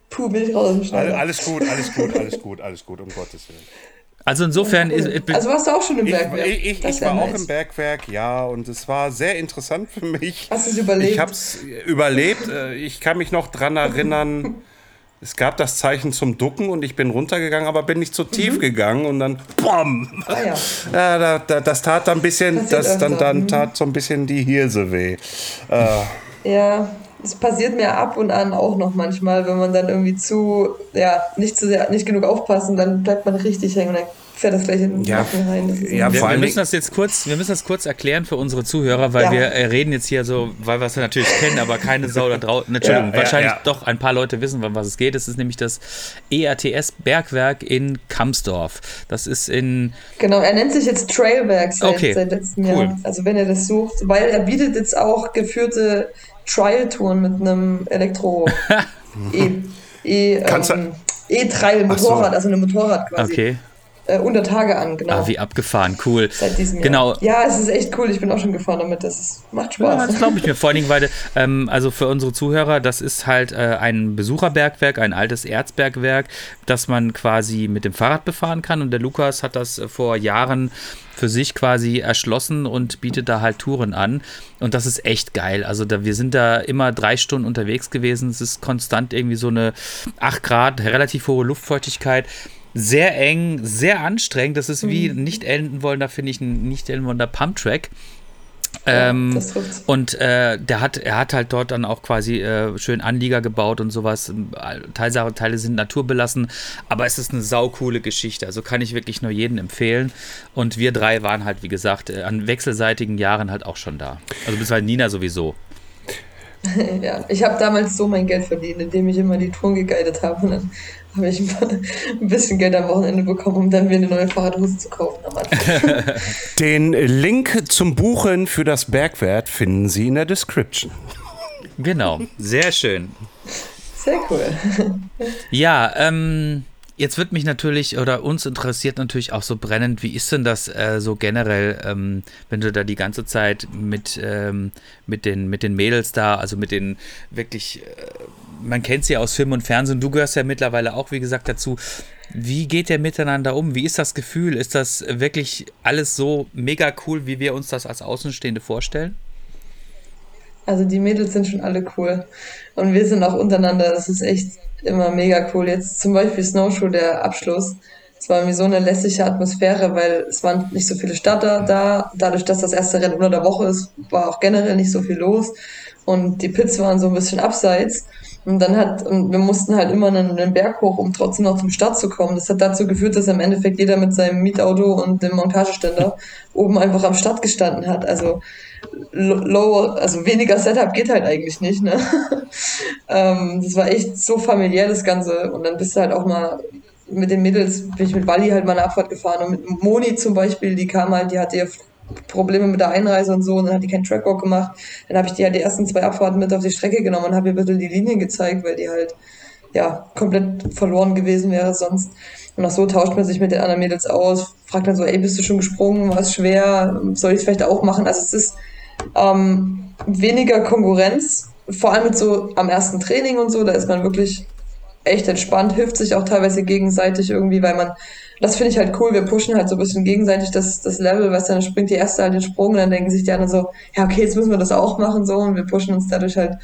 Puh, bin ich raus im Alles gut, alles gut, alles gut, alles gut, um Gottes Willen. Also insofern. Ist, also warst du auch schon im Bergwerk? Ich, ich, ich war auch im Bergwerk, ja, und es war sehr interessant für mich. Hast du es überlebt? Ich habe es überlebt. Äh, ich kann mich noch dran erinnern. Es gab das Zeichen zum Ducken und ich bin runtergegangen, aber bin nicht zu tief mhm. gegangen und dann BOM! Ah, ja. ja da, da, das tat dann ein bisschen, das, dann, dann mhm. tat so ein bisschen die Hirse weh. Äh. Ja, es passiert mir ab und an auch noch manchmal, wenn man dann irgendwie zu, ja, nicht zu sehr, nicht genug aufpassen, dann bleibt man richtig hängen und dann fährt das gleich in den ja, rein. Ja, wir, wir, müssen das jetzt kurz, wir müssen das kurz erklären für unsere Zuhörer, weil ja. wir äh, reden jetzt hier so, weil wir es natürlich kennen, aber keine Sau da draußen. Entschuldigung, ja, wahrscheinlich doch ein paar Leute wissen, um was es geht. Es ist nämlich das ERTS Bergwerk in Kamsdorf. Das ist in. Genau, er nennt sich jetzt Trailwerk seit, okay. seit letztem cool. Jahr. Also wenn ihr das sucht, weil er bietet jetzt auch geführte Trial-Touren mit einem Elektro E. E, ähm, E-Trail-Motorrad, so. also einem Motorrad quasi. Okay äh, unter Tage an, genau. Ah, wie abgefahren, cool. Seit diesem genau. Jahr. Ja, es ist echt cool. Ich bin auch schon gefahren damit. Das ist, macht Spaß. Ja, das glaube ich mir. Vor allen Dingen, weil, ähm, also für unsere Zuhörer, das ist halt äh, ein Besucherbergwerk, ein altes Erzbergwerk, das man quasi mit dem Fahrrad befahren kann. Und der Lukas hat das vor Jahren für sich quasi erschlossen und bietet da halt Touren an. Und das ist echt geil. Also da, wir sind da immer drei Stunden unterwegs gewesen. Es ist konstant irgendwie so eine 8 Grad, relativ hohe Luftfeuchtigkeit sehr eng, sehr anstrengend. Das ist wie mhm. nicht enden wollen, da finde ich ein nicht enden wollender Pumptrack. Ähm, und äh, der hat, er hat halt dort dann auch quasi äh, schön Anlieger gebaut und sowas. Teile, Teile sind naturbelassen, aber es ist eine saukoole Geschichte. Also kann ich wirklich nur jedem empfehlen. Und wir drei waren halt, wie gesagt, äh, an wechselseitigen Jahren halt auch schon da. Also bis halt Nina sowieso. ja, ich habe damals so mein Geld verdient, indem ich immer die Touren geguidet habe. Und dann habe ich ein bisschen Geld am Wochenende bekommen, um dann mir eine neue Fahrradhose zu kaufen. Den Link zum Buchen für das Bergwert finden Sie in der Description. Genau, sehr schön. Sehr cool. Ja, ähm, Jetzt wird mich natürlich oder uns interessiert natürlich auch so brennend, wie ist denn das äh, so generell, ähm, wenn du da die ganze Zeit mit, ähm, mit, den, mit den Mädels da, also mit den wirklich, äh, man kennt sie aus Film und Fernsehen, du gehörst ja mittlerweile auch, wie gesagt, dazu. Wie geht der miteinander um? Wie ist das Gefühl? Ist das wirklich alles so mega cool, wie wir uns das als Außenstehende vorstellen? Also die Mädels sind schon alle cool. Und wir sind auch untereinander. Das ist echt immer mega cool. Jetzt zum Beispiel Snowshoe, der Abschluss. Es war mir so eine lässige Atmosphäre, weil es waren nicht so viele Starter da. Dadurch, dass das erste Rennen unter der Woche ist, war auch generell nicht so viel los. Und die Pits waren so ein bisschen abseits. Und dann hat, und wir mussten halt immer einen, einen, Berg hoch, um trotzdem noch zum Start zu kommen. Das hat dazu geführt, dass im Endeffekt jeder mit seinem Mietauto und dem Montageständer oben einfach am Start gestanden hat. Also low, also weniger Setup geht halt eigentlich nicht, ne? ähm, das war echt so familiär, das Ganze. Und dann bist du halt auch mal mit den Mädels, bin ich mit Wally halt mal eine Abfahrt gefahren und mit Moni zum Beispiel, die kam halt, die hatte ja Probleme mit der Einreise und so und dann hat die keinen Trackwalk gemacht. Dann habe ich die halt die ersten zwei Abfahrten mit auf die Strecke genommen und habe ihr bitte die Linien gezeigt, weil die halt ja komplett verloren gewesen wäre sonst. Und auch so tauscht man sich mit den anderen Mädels aus, fragt dann so, ey, bist du schon gesprungen, war es schwer, soll ich es vielleicht auch machen? Also es ist ähm, weniger Konkurrenz, vor allem mit so am ersten Training und so, da ist man wirklich echt entspannt, hilft sich auch teilweise gegenseitig irgendwie, weil man das finde ich halt cool. Wir pushen halt so ein bisschen gegenseitig das, das Level, du, dann springt die erste halt den Sprung und dann denken sich die anderen so, ja, okay, jetzt müssen wir das auch machen, so, und wir pushen uns dadurch halt,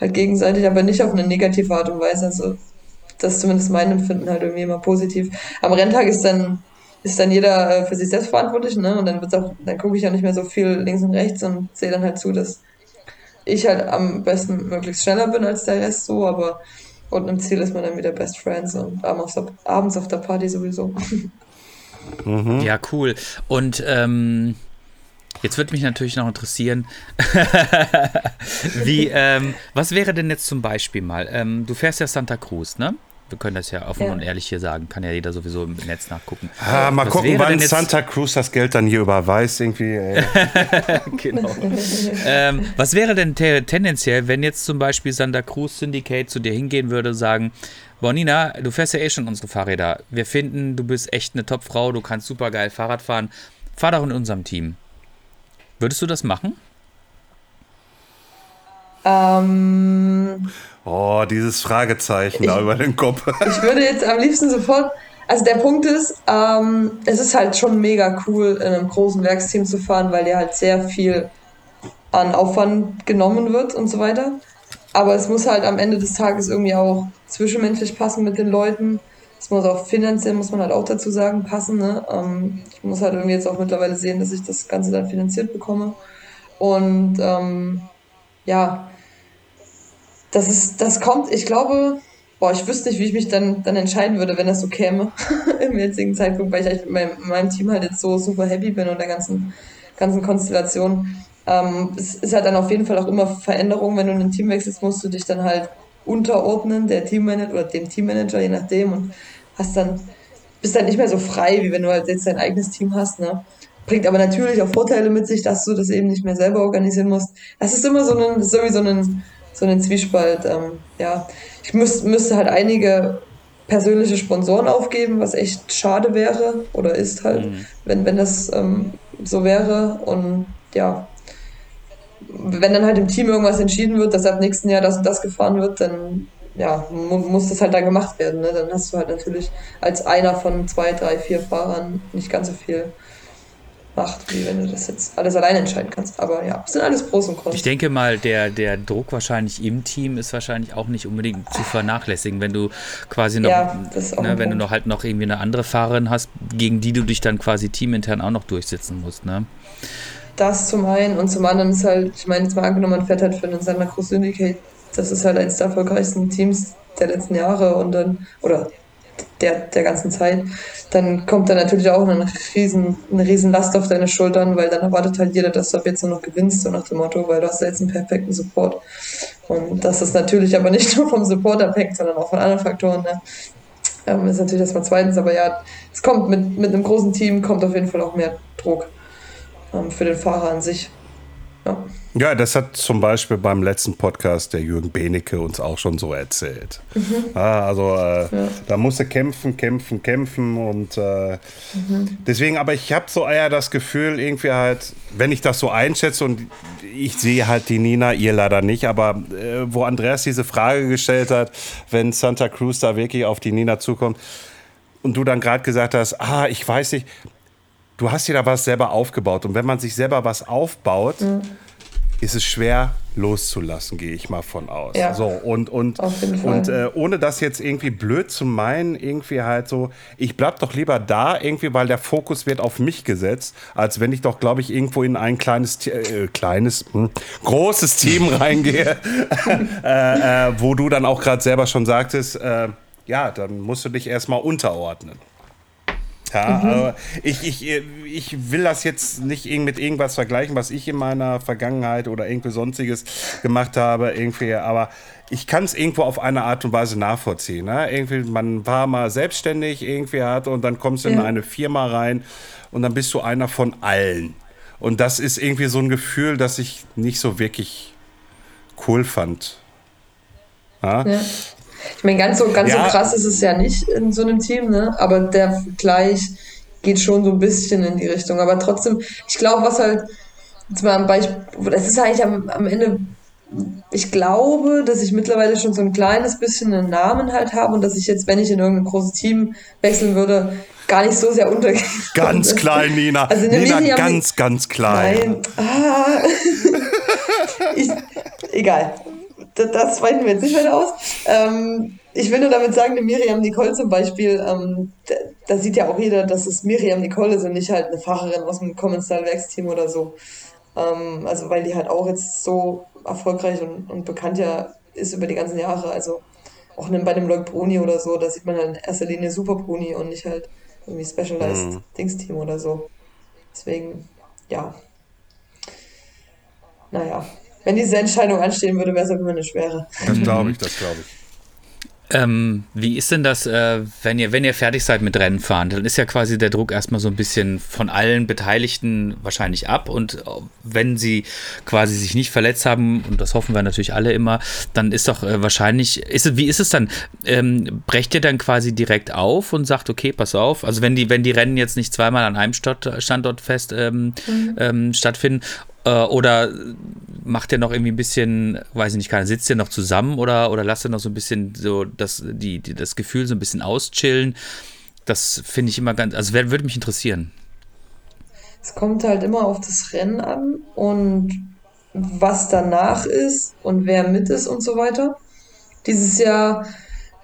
halt gegenseitig, aber nicht auf eine negative Art und Weise. Also, das ist zumindest mein Empfinden halt irgendwie immer positiv. Am Renntag ist dann, ist dann jeder äh, für sich selbst verantwortlich, ne, und dann wird's auch, dann gucke ich ja nicht mehr so viel links und rechts und sehe dann halt zu, dass ich halt am besten möglichst schneller bin als der Rest so, aber und im Ziel ist man dann wieder Best Friends und abends auf der Party sowieso. Mhm. Ja, cool. Und ähm, jetzt würde mich natürlich noch interessieren, wie, ähm, was wäre denn jetzt zum Beispiel mal? Ähm, du fährst ja Santa Cruz, ne? Wir können das ja offen ja. und ehrlich hier sagen, kann ja jeder sowieso im Netz nachgucken. Ah, mal Was gucken, wann Santa Cruz das Geld dann hier überweist, irgendwie. genau. ähm, was wäre denn tendenziell, wenn jetzt zum Beispiel Santa Cruz Syndicate zu dir hingehen würde und sagen, Bonina, du fährst ja eh schon unsere Fahrräder. Wir finden, du bist echt eine Top-Frau, du kannst super geil Fahrrad fahren. Fahr doch in unserem Team. Würdest du das machen? Ähm, oh, dieses Fragezeichen ich, da über den Kopf. Ich würde jetzt am liebsten sofort. Also der Punkt ist, ähm, es ist halt schon mega cool, in einem großen Werksteam zu fahren, weil dir halt sehr viel an Aufwand genommen wird und so weiter. Aber es muss halt am Ende des Tages irgendwie auch zwischenmenschlich passen mit den Leuten. Es muss auch finanziell, muss man halt auch dazu sagen, passen. Ne? Ähm, ich muss halt irgendwie jetzt auch mittlerweile sehen, dass ich das Ganze dann finanziert bekomme. Und ähm, ja, das ist, das kommt, ich glaube, boah, ich wüsste nicht, wie ich mich dann, dann entscheiden würde, wenn das so käme im jetzigen Zeitpunkt, weil ich mit meinem, meinem Team halt jetzt so super happy bin und der ganzen, ganzen Konstellation. Ähm, es ist halt dann auf jeden Fall auch immer Veränderung, wenn du in ein Team wechselst, musst du dich dann halt unterordnen, der Teammanager oder dem Teammanager, je nachdem, und hast dann, bist dann nicht mehr so frei, wie wenn du halt jetzt dein eigenes Team hast, ne? Bringt aber natürlich auch Vorteile mit sich, dass du das eben nicht mehr selber organisieren musst. Das ist immer so ein, so wie so ein, so einen Zwiespalt. Ähm, ja, ich müß, müsste halt einige persönliche Sponsoren aufgeben, was echt schade wäre oder ist halt, mhm. wenn, wenn das ähm, so wäre. Und ja, wenn dann halt im Team irgendwas entschieden wird, dass ab nächsten Jahr das und das gefahren wird, dann ja, mu muss das halt dann gemacht werden. Ne? Dann hast du halt natürlich als einer von zwei, drei, vier Fahrern nicht ganz so viel macht, wie wenn du das jetzt alles alleine entscheiden kannst. Aber ja, es sind alles Pros und Cons. Ich denke mal, der, der Druck wahrscheinlich im Team ist wahrscheinlich auch nicht unbedingt zu vernachlässigen, wenn du quasi noch, ja, ne, wenn du noch halt noch irgendwie eine andere Fahrerin hast, gegen die du dich dann quasi teamintern auch noch durchsetzen musst, ne? Das zum einen und zum anderen ist halt, ich meine, jetzt mal angenommen, man fährt halt für den Santa Cruz Syndicate, das ist halt eines der erfolgreichsten Teams der letzten Jahre und dann, oder der, der ganzen Zeit, dann kommt da natürlich auch eine riesen, eine riesen Last auf deine Schultern, weil dann erwartet halt jeder, dass du ab jetzt nur noch gewinnst, so nach dem Motto, weil du hast ja jetzt einen perfekten Support. Und das ist natürlich aber nicht nur vom Support abhängt, sondern auch von anderen Faktoren. Ne? Ähm, ist natürlich erstmal zweitens, aber ja, es kommt mit, mit einem großen Team, kommt auf jeden Fall auch mehr Druck ähm, für den Fahrer an sich. Ja. Ja, das hat zum Beispiel beim letzten Podcast der Jürgen Benecke uns auch schon so erzählt. Mhm. Ah, also äh, ja. da musste kämpfen, kämpfen, kämpfen und äh, mhm. deswegen, aber ich habe so eher das Gefühl, irgendwie halt, wenn ich das so einschätze und ich sehe halt die Nina, ihr leider nicht, aber äh, wo Andreas diese Frage gestellt hat, wenn Santa Cruz da wirklich auf die Nina zukommt und du dann gerade gesagt hast, ah, ich weiß nicht, du hast dir da was selber aufgebaut. Und wenn man sich selber was aufbaut, mhm. Ist es schwer, loszulassen, gehe ich mal von aus. Ja. So, und, und, und äh, ohne das jetzt irgendwie blöd zu meinen, irgendwie halt so, ich bleib doch lieber da, irgendwie, weil der Fokus wird auf mich gesetzt, als wenn ich doch, glaube ich, irgendwo in ein kleines, äh, kleines, hm, großes Team reingehe, äh, äh, wo du dann auch gerade selber schon sagtest, äh, ja, dann musst du dich erstmal unterordnen. Ja, mhm. aber ich, ich, ich will das jetzt nicht mit irgendwas vergleichen, was ich in meiner Vergangenheit oder irgendwie sonstiges gemacht habe, irgendwie, aber ich kann es irgendwo auf eine Art und Weise nachvollziehen. Ne? Irgendwie, man war mal selbstständig, irgendwie hat und dann kommst du ja. in eine Firma rein und dann bist du einer von allen. Und das ist irgendwie so ein Gefühl, das ich nicht so wirklich cool fand. Ja? Ja. Ich meine, ganz so, ganz ja. so krass ist es ja nicht in so einem Team, ne? aber der Vergleich geht schon so ein bisschen in die Richtung. Aber trotzdem, ich glaube, was halt, jetzt mal ein Beispiel, das ist eigentlich am, am Ende, ich glaube, dass ich mittlerweile schon so ein kleines bisschen einen Namen halt habe und dass ich jetzt, wenn ich in irgendein großes Team wechseln würde, gar nicht so sehr untergehe. Ganz klein, Nina. Also Nina, ganz, ganz klein. Nein. Ah. ich, egal das weiten wir jetzt nicht weiter aus. Ähm, ich will nur damit sagen, die Miriam Nicole zum Beispiel, ähm, da, da, sieht ja auch jeder, dass es Miriam Nicole ist und nicht halt eine Fahrerin aus dem Common Style Werksteam oder so. Ähm, also weil die halt auch jetzt so erfolgreich und, und bekannt ja ist über die ganzen Jahre. Also auch bei dem Leuk Bruni oder so, da sieht man halt in erster Linie Super Bruni und nicht halt irgendwie Specialized mhm. Dings Team oder so. Deswegen, ja. Naja, wenn diese Entscheidung anstehen würde, wäre es auch immer eine schwere. Das glaube ich, das glaube ich. Ähm, wie ist denn das, äh, wenn ihr, wenn ihr fertig seid mit Rennen fahren? Dann ist ja quasi der Druck erstmal so ein bisschen von allen Beteiligten wahrscheinlich ab. Und äh, wenn sie quasi sich nicht verletzt haben, und das hoffen wir natürlich alle immer, dann ist doch äh, wahrscheinlich, ist, wie ist es dann? Ähm, brecht ihr dann quasi direkt auf und sagt, okay, pass auf. Also wenn die, wenn die Rennen jetzt nicht zweimal an einem Standort fest ähm, mhm. Ähm, stattfinden äh, oder macht ihr noch irgendwie ein bisschen, weiß ich nicht, keine, sitzt ihr noch zusammen oder, oder lasst ihr noch so ein bisschen so das, die, die, das Gefühl so ein bisschen auschillen? Das finde ich immer ganz, also würde mich interessieren. Es kommt halt immer auf das Rennen an und was danach ist und wer mit ist und so weiter. Dieses Jahr,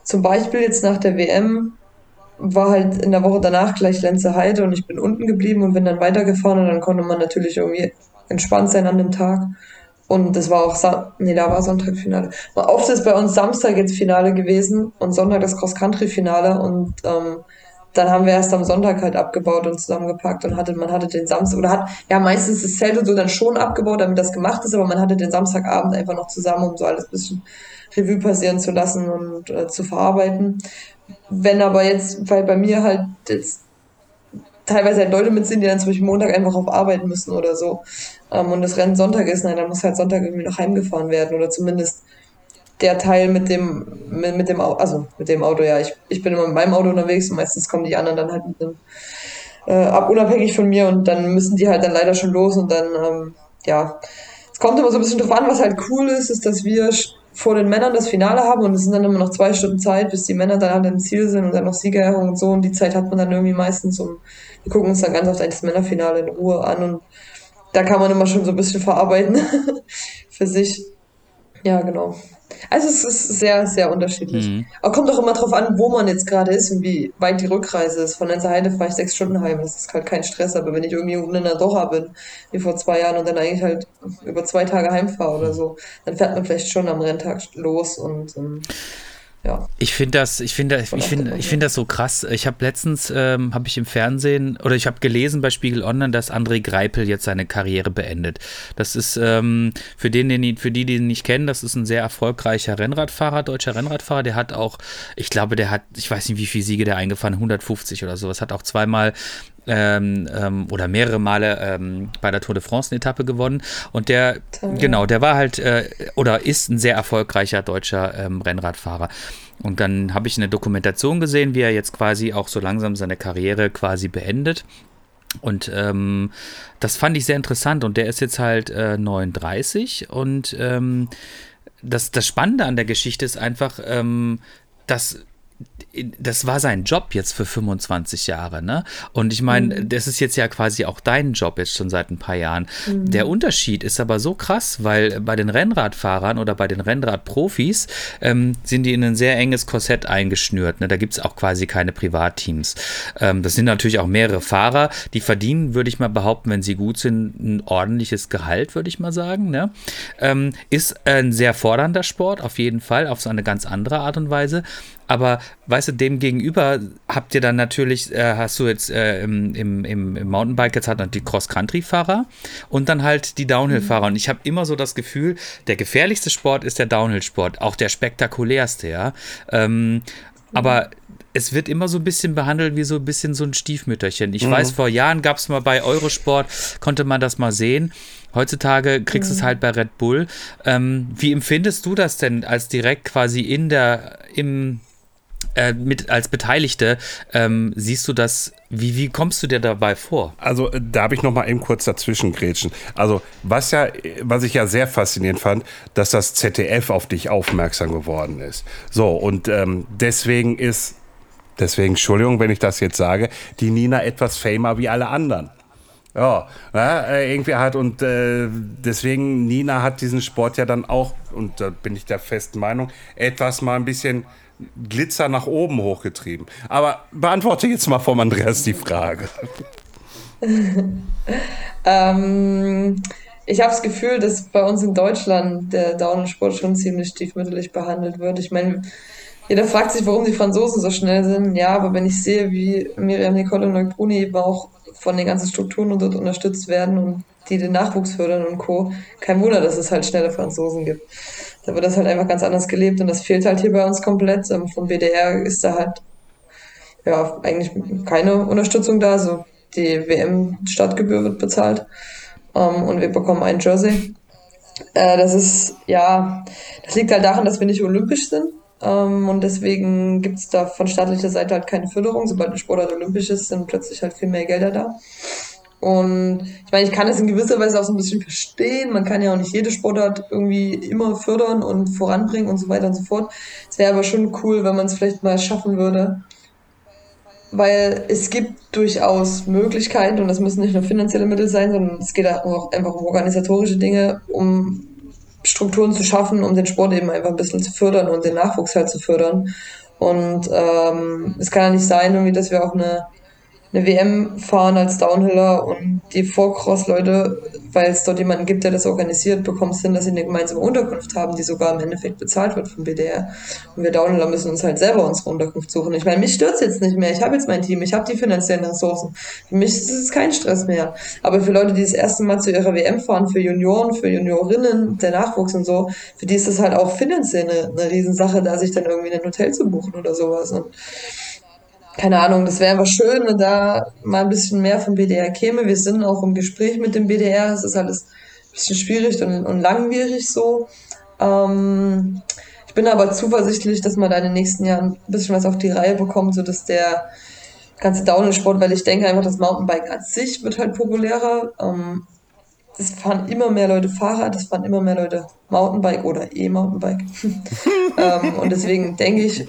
zum Beispiel jetzt nach der WM, war halt in der Woche danach gleich Lenze Heide und ich bin unten geblieben und bin dann weitergefahren und dann konnte man natürlich irgendwie entspannt sein an dem Tag. Und das war auch, Sa nee, da war Sonntag-Finale. Oft ist bei uns Samstag jetzt Finale gewesen und Sonntag das Cross-Country-Finale und ähm, dann haben wir erst am Sonntag halt abgebaut und zusammengepackt und hatte, man hatte den Samstag, oder hat, ja, meistens das Zelt und so dann schon abgebaut, damit das gemacht ist, aber man hatte den Samstagabend einfach noch zusammen, um so alles ein bisschen Revue passieren zu lassen und äh, zu verarbeiten. Wenn aber jetzt, weil bei mir halt jetzt teilweise halt Leute mit sind, die dann zum Beispiel Montag einfach auf arbeiten müssen oder so. Ähm, und das Rennen Sonntag ist, nein, dann muss halt Sonntag irgendwie noch heimgefahren werden oder zumindest der Teil mit dem, mit, mit dem Auto, also mit dem Auto, ja, ich, ich bin immer mit meinem Auto unterwegs und meistens kommen die anderen dann halt mit dem, äh, ab, unabhängig von mir und dann müssen die halt dann leider schon los und dann, ähm, ja, es kommt immer so ein bisschen drauf an, was halt cool ist, ist, dass wir vor den Männern das Finale haben und es sind dann immer noch zwei Stunden Zeit, bis die Männer dann alle im Ziel sind und dann noch Siegerehrung und so und die Zeit hat man dann irgendwie meistens um, wir gucken uns dann ganz oft das Männerfinale in Ruhe an und da kann man immer schon so ein bisschen verarbeiten für sich. Ja, genau. Also es ist sehr, sehr unterschiedlich. Mhm. Aber kommt auch immer drauf an, wo man jetzt gerade ist und wie weit die Rückreise ist. Von Lenzer Heide fahre ich sechs Stunden heim. Das ist halt kein Stress. Aber wenn ich irgendwie unten in der Doha bin, wie vor zwei Jahren, und dann eigentlich halt über zwei Tage heimfahre oder so, dann fährt man vielleicht schon am Renntag los und ähm, ja. Ich finde das, ich finde, ich finde, ich finde das so krass. Ich habe letztens, ähm, habe ich im Fernsehen oder ich habe gelesen bei Spiegel Online, dass André Greipel jetzt seine Karriere beendet. Das ist ähm, für den, den, für die, die ihn nicht kennen, das ist ein sehr erfolgreicher Rennradfahrer, deutscher Rennradfahrer. Der hat auch, ich glaube, der hat, ich weiß nicht, wie viele Siege der eingefahren, 150 oder sowas. Hat auch zweimal ähm, ähm, oder mehrere Male ähm, bei der Tour de France eine Etappe gewonnen. Und der, Toll. genau, der war halt äh, oder ist ein sehr erfolgreicher deutscher ähm, Rennradfahrer. Und dann habe ich eine Dokumentation gesehen, wie er jetzt quasi auch so langsam seine Karriere quasi beendet. Und ähm, das fand ich sehr interessant. Und der ist jetzt halt äh, 39. Und ähm, das, das Spannende an der Geschichte ist einfach, ähm, dass das war sein Job jetzt für 25 Jahre, ne? Und ich meine, mhm. das ist jetzt ja quasi auch dein Job jetzt schon seit ein paar Jahren. Mhm. Der Unterschied ist aber so krass, weil bei den Rennradfahrern oder bei den Rennradprofis ähm, sind die in ein sehr enges Korsett eingeschnürt. Ne? Da gibt es auch quasi keine Privatteams. Ähm, das sind natürlich auch mehrere Fahrer, die verdienen, würde ich mal behaupten, wenn sie gut sind, ein ordentliches Gehalt, würde ich mal sagen. Ne? Ähm, ist ein sehr fordernder Sport, auf jeden Fall, auf so eine ganz andere Art und Weise. Aber weißt du, dem gegenüber habt ihr dann natürlich, äh, hast du jetzt äh, im, im, im, Mountainbike jetzt halt die Cross-Country-Fahrer und dann halt die Downhill-Fahrer. Und ich habe immer so das Gefühl, der gefährlichste Sport ist der Downhill-Sport, auch der spektakulärste, ja. Ähm, aber es wird immer so ein bisschen behandelt wie so ein bisschen so ein Stiefmütterchen. Ich mhm. weiß, vor Jahren gab es mal bei Eurosport, konnte man das mal sehen. Heutzutage kriegst du mhm. es halt bei Red Bull. Ähm, wie empfindest du das denn als direkt quasi in der, im, äh, mit als Beteiligte, ähm, siehst du das, wie, wie kommst du dir dabei vor? Also äh, da habe ich noch mal eben kurz dazwischen grätschen. Also was ja, was ich ja sehr faszinierend fand, dass das ZDF auf dich aufmerksam geworden ist. So und ähm, deswegen ist, deswegen Entschuldigung, wenn ich das jetzt sage, die Nina etwas famer wie alle anderen. Ja, ja, äh, irgendwie hat und äh, deswegen Nina hat diesen Sport ja dann auch und da bin ich der festen Meinung etwas mal ein bisschen Glitzer nach oben hochgetrieben. Aber beantworte jetzt mal vom Andreas die Frage. ähm, ich habe das Gefühl, dass bei uns in Deutschland der Downhill-Sport schon ziemlich stiefmütterlich behandelt wird. Ich meine, jeder fragt sich, warum die Franzosen so schnell sind. Ja, aber wenn ich sehe, wie Miriam Nicole und Leugbruni eben auch von den ganzen Strukturen dort unterstützt werden und die den Nachwuchs fördern und Co., kein Wunder, dass es halt schnelle Franzosen gibt da wird das halt einfach ganz anders gelebt und das fehlt halt hier bei uns komplett. Ähm, vom BDR ist da halt ja eigentlich keine Unterstützung da. Also die WM-Startgebühr wird bezahlt ähm, und wir bekommen ein Jersey. Äh, das ist, ja, das liegt halt daran, dass wir nicht olympisch sind. Ähm, und deswegen gibt es da von staatlicher Seite halt keine Förderung. Sobald ein Sportart olympisch ist, sind plötzlich halt viel mehr Gelder da. Und ich meine, ich kann es in gewisser Weise auch so ein bisschen verstehen. Man kann ja auch nicht jede Sportart irgendwie immer fördern und voranbringen und so weiter und so fort. Es wäre aber schon cool, wenn man es vielleicht mal schaffen würde. Weil es gibt durchaus Möglichkeiten und das müssen nicht nur finanzielle Mittel sein, sondern es geht auch einfach um organisatorische Dinge, um Strukturen zu schaffen, um den Sport eben einfach ein bisschen zu fördern und den Nachwuchs halt zu fördern. Und ähm, es kann ja nicht sein, irgendwie, dass wir auch eine eine WM fahren als Downhiller und die Vorcross-Leute, weil es dort jemanden gibt, der das organisiert, bekommen es hin, dass sie eine gemeinsame Unterkunft haben, die sogar im Endeffekt bezahlt wird vom BDR. Und wir Downhiller müssen uns halt selber unsere Unterkunft suchen. Ich meine, mich stört jetzt nicht mehr. Ich habe jetzt mein Team, ich habe die finanziellen Ressourcen. Für mich ist es kein Stress mehr. Aber für Leute, die das erste Mal zu ihrer WM fahren, für Junioren, für Juniorinnen, der Nachwuchs und so, für die ist das halt auch finanziell eine, eine Riesensache, da sich dann irgendwie ein Hotel zu buchen oder sowas. Und keine Ahnung, das wäre einfach schön, wenn da mal ein bisschen mehr vom BDR käme. Wir sind auch im Gespräch mit dem BDR. Es ist alles ein bisschen schwierig und, und langwierig so. Ähm, ich bin aber zuversichtlich, dass man da in den nächsten Jahren ein bisschen was auf die Reihe bekommt, sodass der ganze Downhill-Sport, weil ich denke einfach, das Mountainbike an sich wird halt populärer. Ähm, es fahren immer mehr Leute Fahrrad, es fahren immer mehr Leute Mountainbike oder E-Mountainbike. ähm, und deswegen denke ich,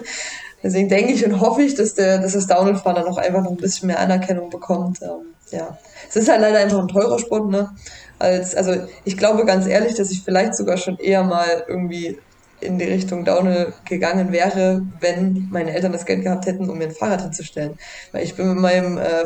Deswegen denke ich und hoffe ich, dass, der, dass das Downhill-Fahren dann auch einfach noch ein bisschen mehr Anerkennung bekommt. Ähm, ja. Es ist halt leider einfach ein teurer Sport, ne? Als, also ich glaube ganz ehrlich, dass ich vielleicht sogar schon eher mal irgendwie in die Richtung Downhill gegangen wäre, wenn meine Eltern das Geld gehabt hätten, um mir ein Fahrrad hinzustellen. Weil ich bin mit meinem äh,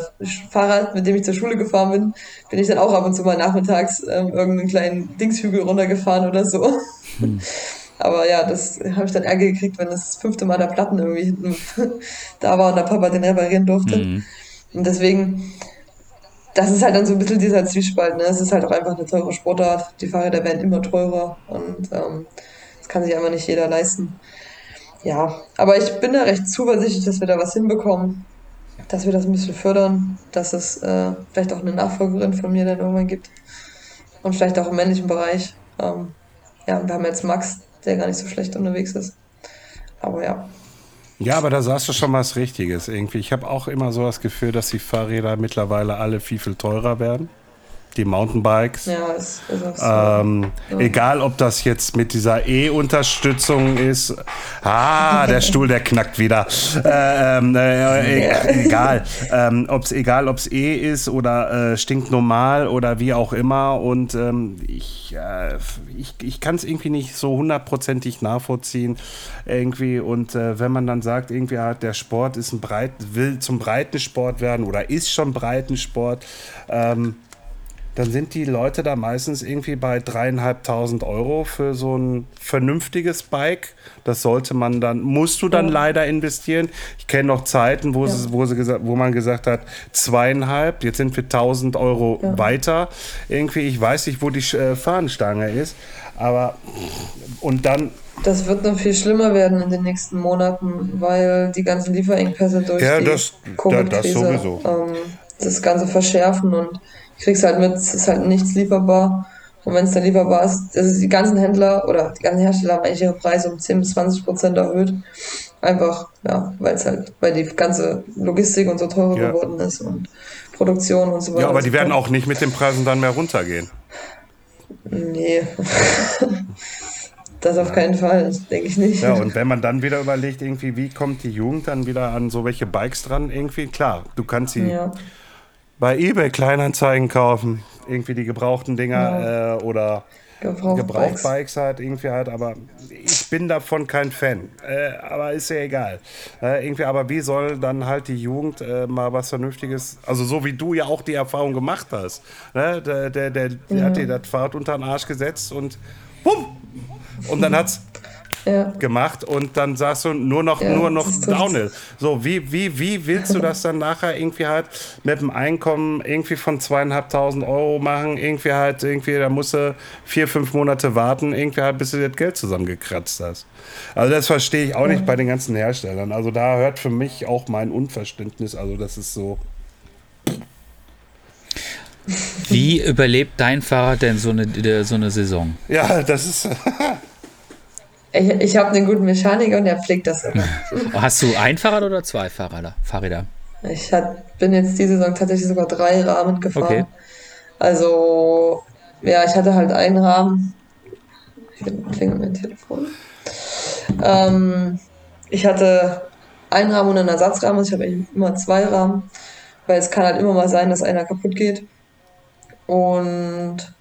Fahrrad, mit dem ich zur Schule gefahren bin, bin ich dann auch ab und zu mal nachmittags ähm, irgendeinen kleinen Dingshügel runtergefahren oder so. Hm. Aber ja, das habe ich dann Ärger gekriegt, wenn das fünfte Mal der Platten irgendwie hinten da war und der Papa den reparieren durfte. Mhm. Und deswegen, das ist halt dann so ein bisschen dieser Zwiespalt. Ne? Es ist halt auch einfach eine teure Sportart. Die Fahrräder werden immer teurer und ähm, das kann sich einfach nicht jeder leisten. Ja, aber ich bin da recht zuversichtlich, dass wir da was hinbekommen, dass wir das ein bisschen fördern, dass es äh, vielleicht auch eine Nachfolgerin von mir dann irgendwann gibt und vielleicht auch im männlichen Bereich. Ähm, ja, wir haben jetzt Max, der gar nicht so schlecht unterwegs ist. Aber ja. Ja, aber da sagst du schon was Richtiges irgendwie. Ich habe auch immer so das Gefühl, dass die Fahrräder mittlerweile alle viel, viel teurer werden. Die Mountainbikes. Ja, ist, ist auch so. Ähm, ja. Egal, ob das jetzt mit dieser E-Unterstützung ist. Ah, der Stuhl, der knackt wieder. Äh, ähm, äh, e egal. Ähm, ob's, egal, ob es E ist oder äh, stinknormal oder wie auch immer. Und ähm, ich, äh, ich, ich kann es irgendwie nicht so hundertprozentig nachvollziehen. Irgendwie. Und äh, wenn man dann sagt, irgendwie hat der Sport ist ein breit, will zum Breitensport werden oder ist schon Breitensport, ähm, dann sind die Leute da meistens irgendwie bei dreieinhalbtausend Euro für so ein vernünftiges Bike. Das sollte man dann, musst du dann ja. leider investieren. Ich kenne noch Zeiten, wo, ja. sie, wo, sie wo man gesagt hat, zweieinhalb, jetzt sind wir 1000 Euro ja. weiter. Irgendwie, ich weiß nicht, wo die äh, Fahnenstange ist, aber und dann das wird noch viel schlimmer werden in den nächsten Monaten, weil die ganzen Lieferengpässe durch ja, die Covid-Krise ähm, das Ganze verschärfen und kriegst halt mit, ist halt nichts lieferbar. Und wenn es dann lieferbar ist, also die ganzen Händler oder die ganzen Hersteller haben eigentlich ihre Preise um 10 bis 20 Prozent erhöht. Einfach, ja, weil es halt, weil die ganze Logistik und so teurer ja. geworden ist und Produktion und so weiter. Ja, aber die werden auch nicht mit den Preisen dann mehr runtergehen. Nee. das auf keinen Fall, denke ich nicht. Ja, und wenn man dann wieder überlegt, irgendwie, wie kommt die Jugend dann wieder an so welche Bikes dran, irgendwie, klar, du kannst sie. Ja bei eBay Kleinanzeigen kaufen. Irgendwie die gebrauchten Dinger ja. äh, oder Gebrauchbikes halt irgendwie halt, aber ich bin davon kein Fan. Äh, aber ist ja egal. Äh, irgendwie, aber wie soll dann halt die Jugend äh, mal was Vernünftiges, also so wie du ja auch die Erfahrung gemacht hast. Ne? Der, der, der, der ja. hat dir das Fahrrad unter den Arsch gesetzt und bumm! Und dann hat's ja. gemacht und dann sagst du nur noch, ja, nur noch Downhill. So, wie, wie, wie willst du das dann nachher irgendwie halt mit dem Einkommen irgendwie von zweieinhalbtausend Euro machen? Irgendwie halt, irgendwie, da musst du vier, fünf Monate warten, irgendwie halt, bis du das Geld zusammengekratzt hast. Also das verstehe ich auch nicht bei den ganzen Herstellern. Also da hört für mich auch mein Unverständnis, also das ist so. Wie überlebt dein Fahrrad denn so eine, so eine Saison? Ja, das ist. Ich, ich habe einen guten Mechaniker und der pflegt das immer. Hast du ein Fahrrad oder zwei Fahrräder? Fahrräder? Ich hat, bin jetzt diese Saison tatsächlich sogar drei Rahmen gefahren. Okay. Also, ja, ich hatte halt einen Rahmen. Ich klingelt mein Telefon. Ähm, ich hatte einen Rahmen und einen Ersatzrahmen. Also ich habe immer zwei Rahmen, weil es kann halt immer mal sein, dass einer kaputt geht. Und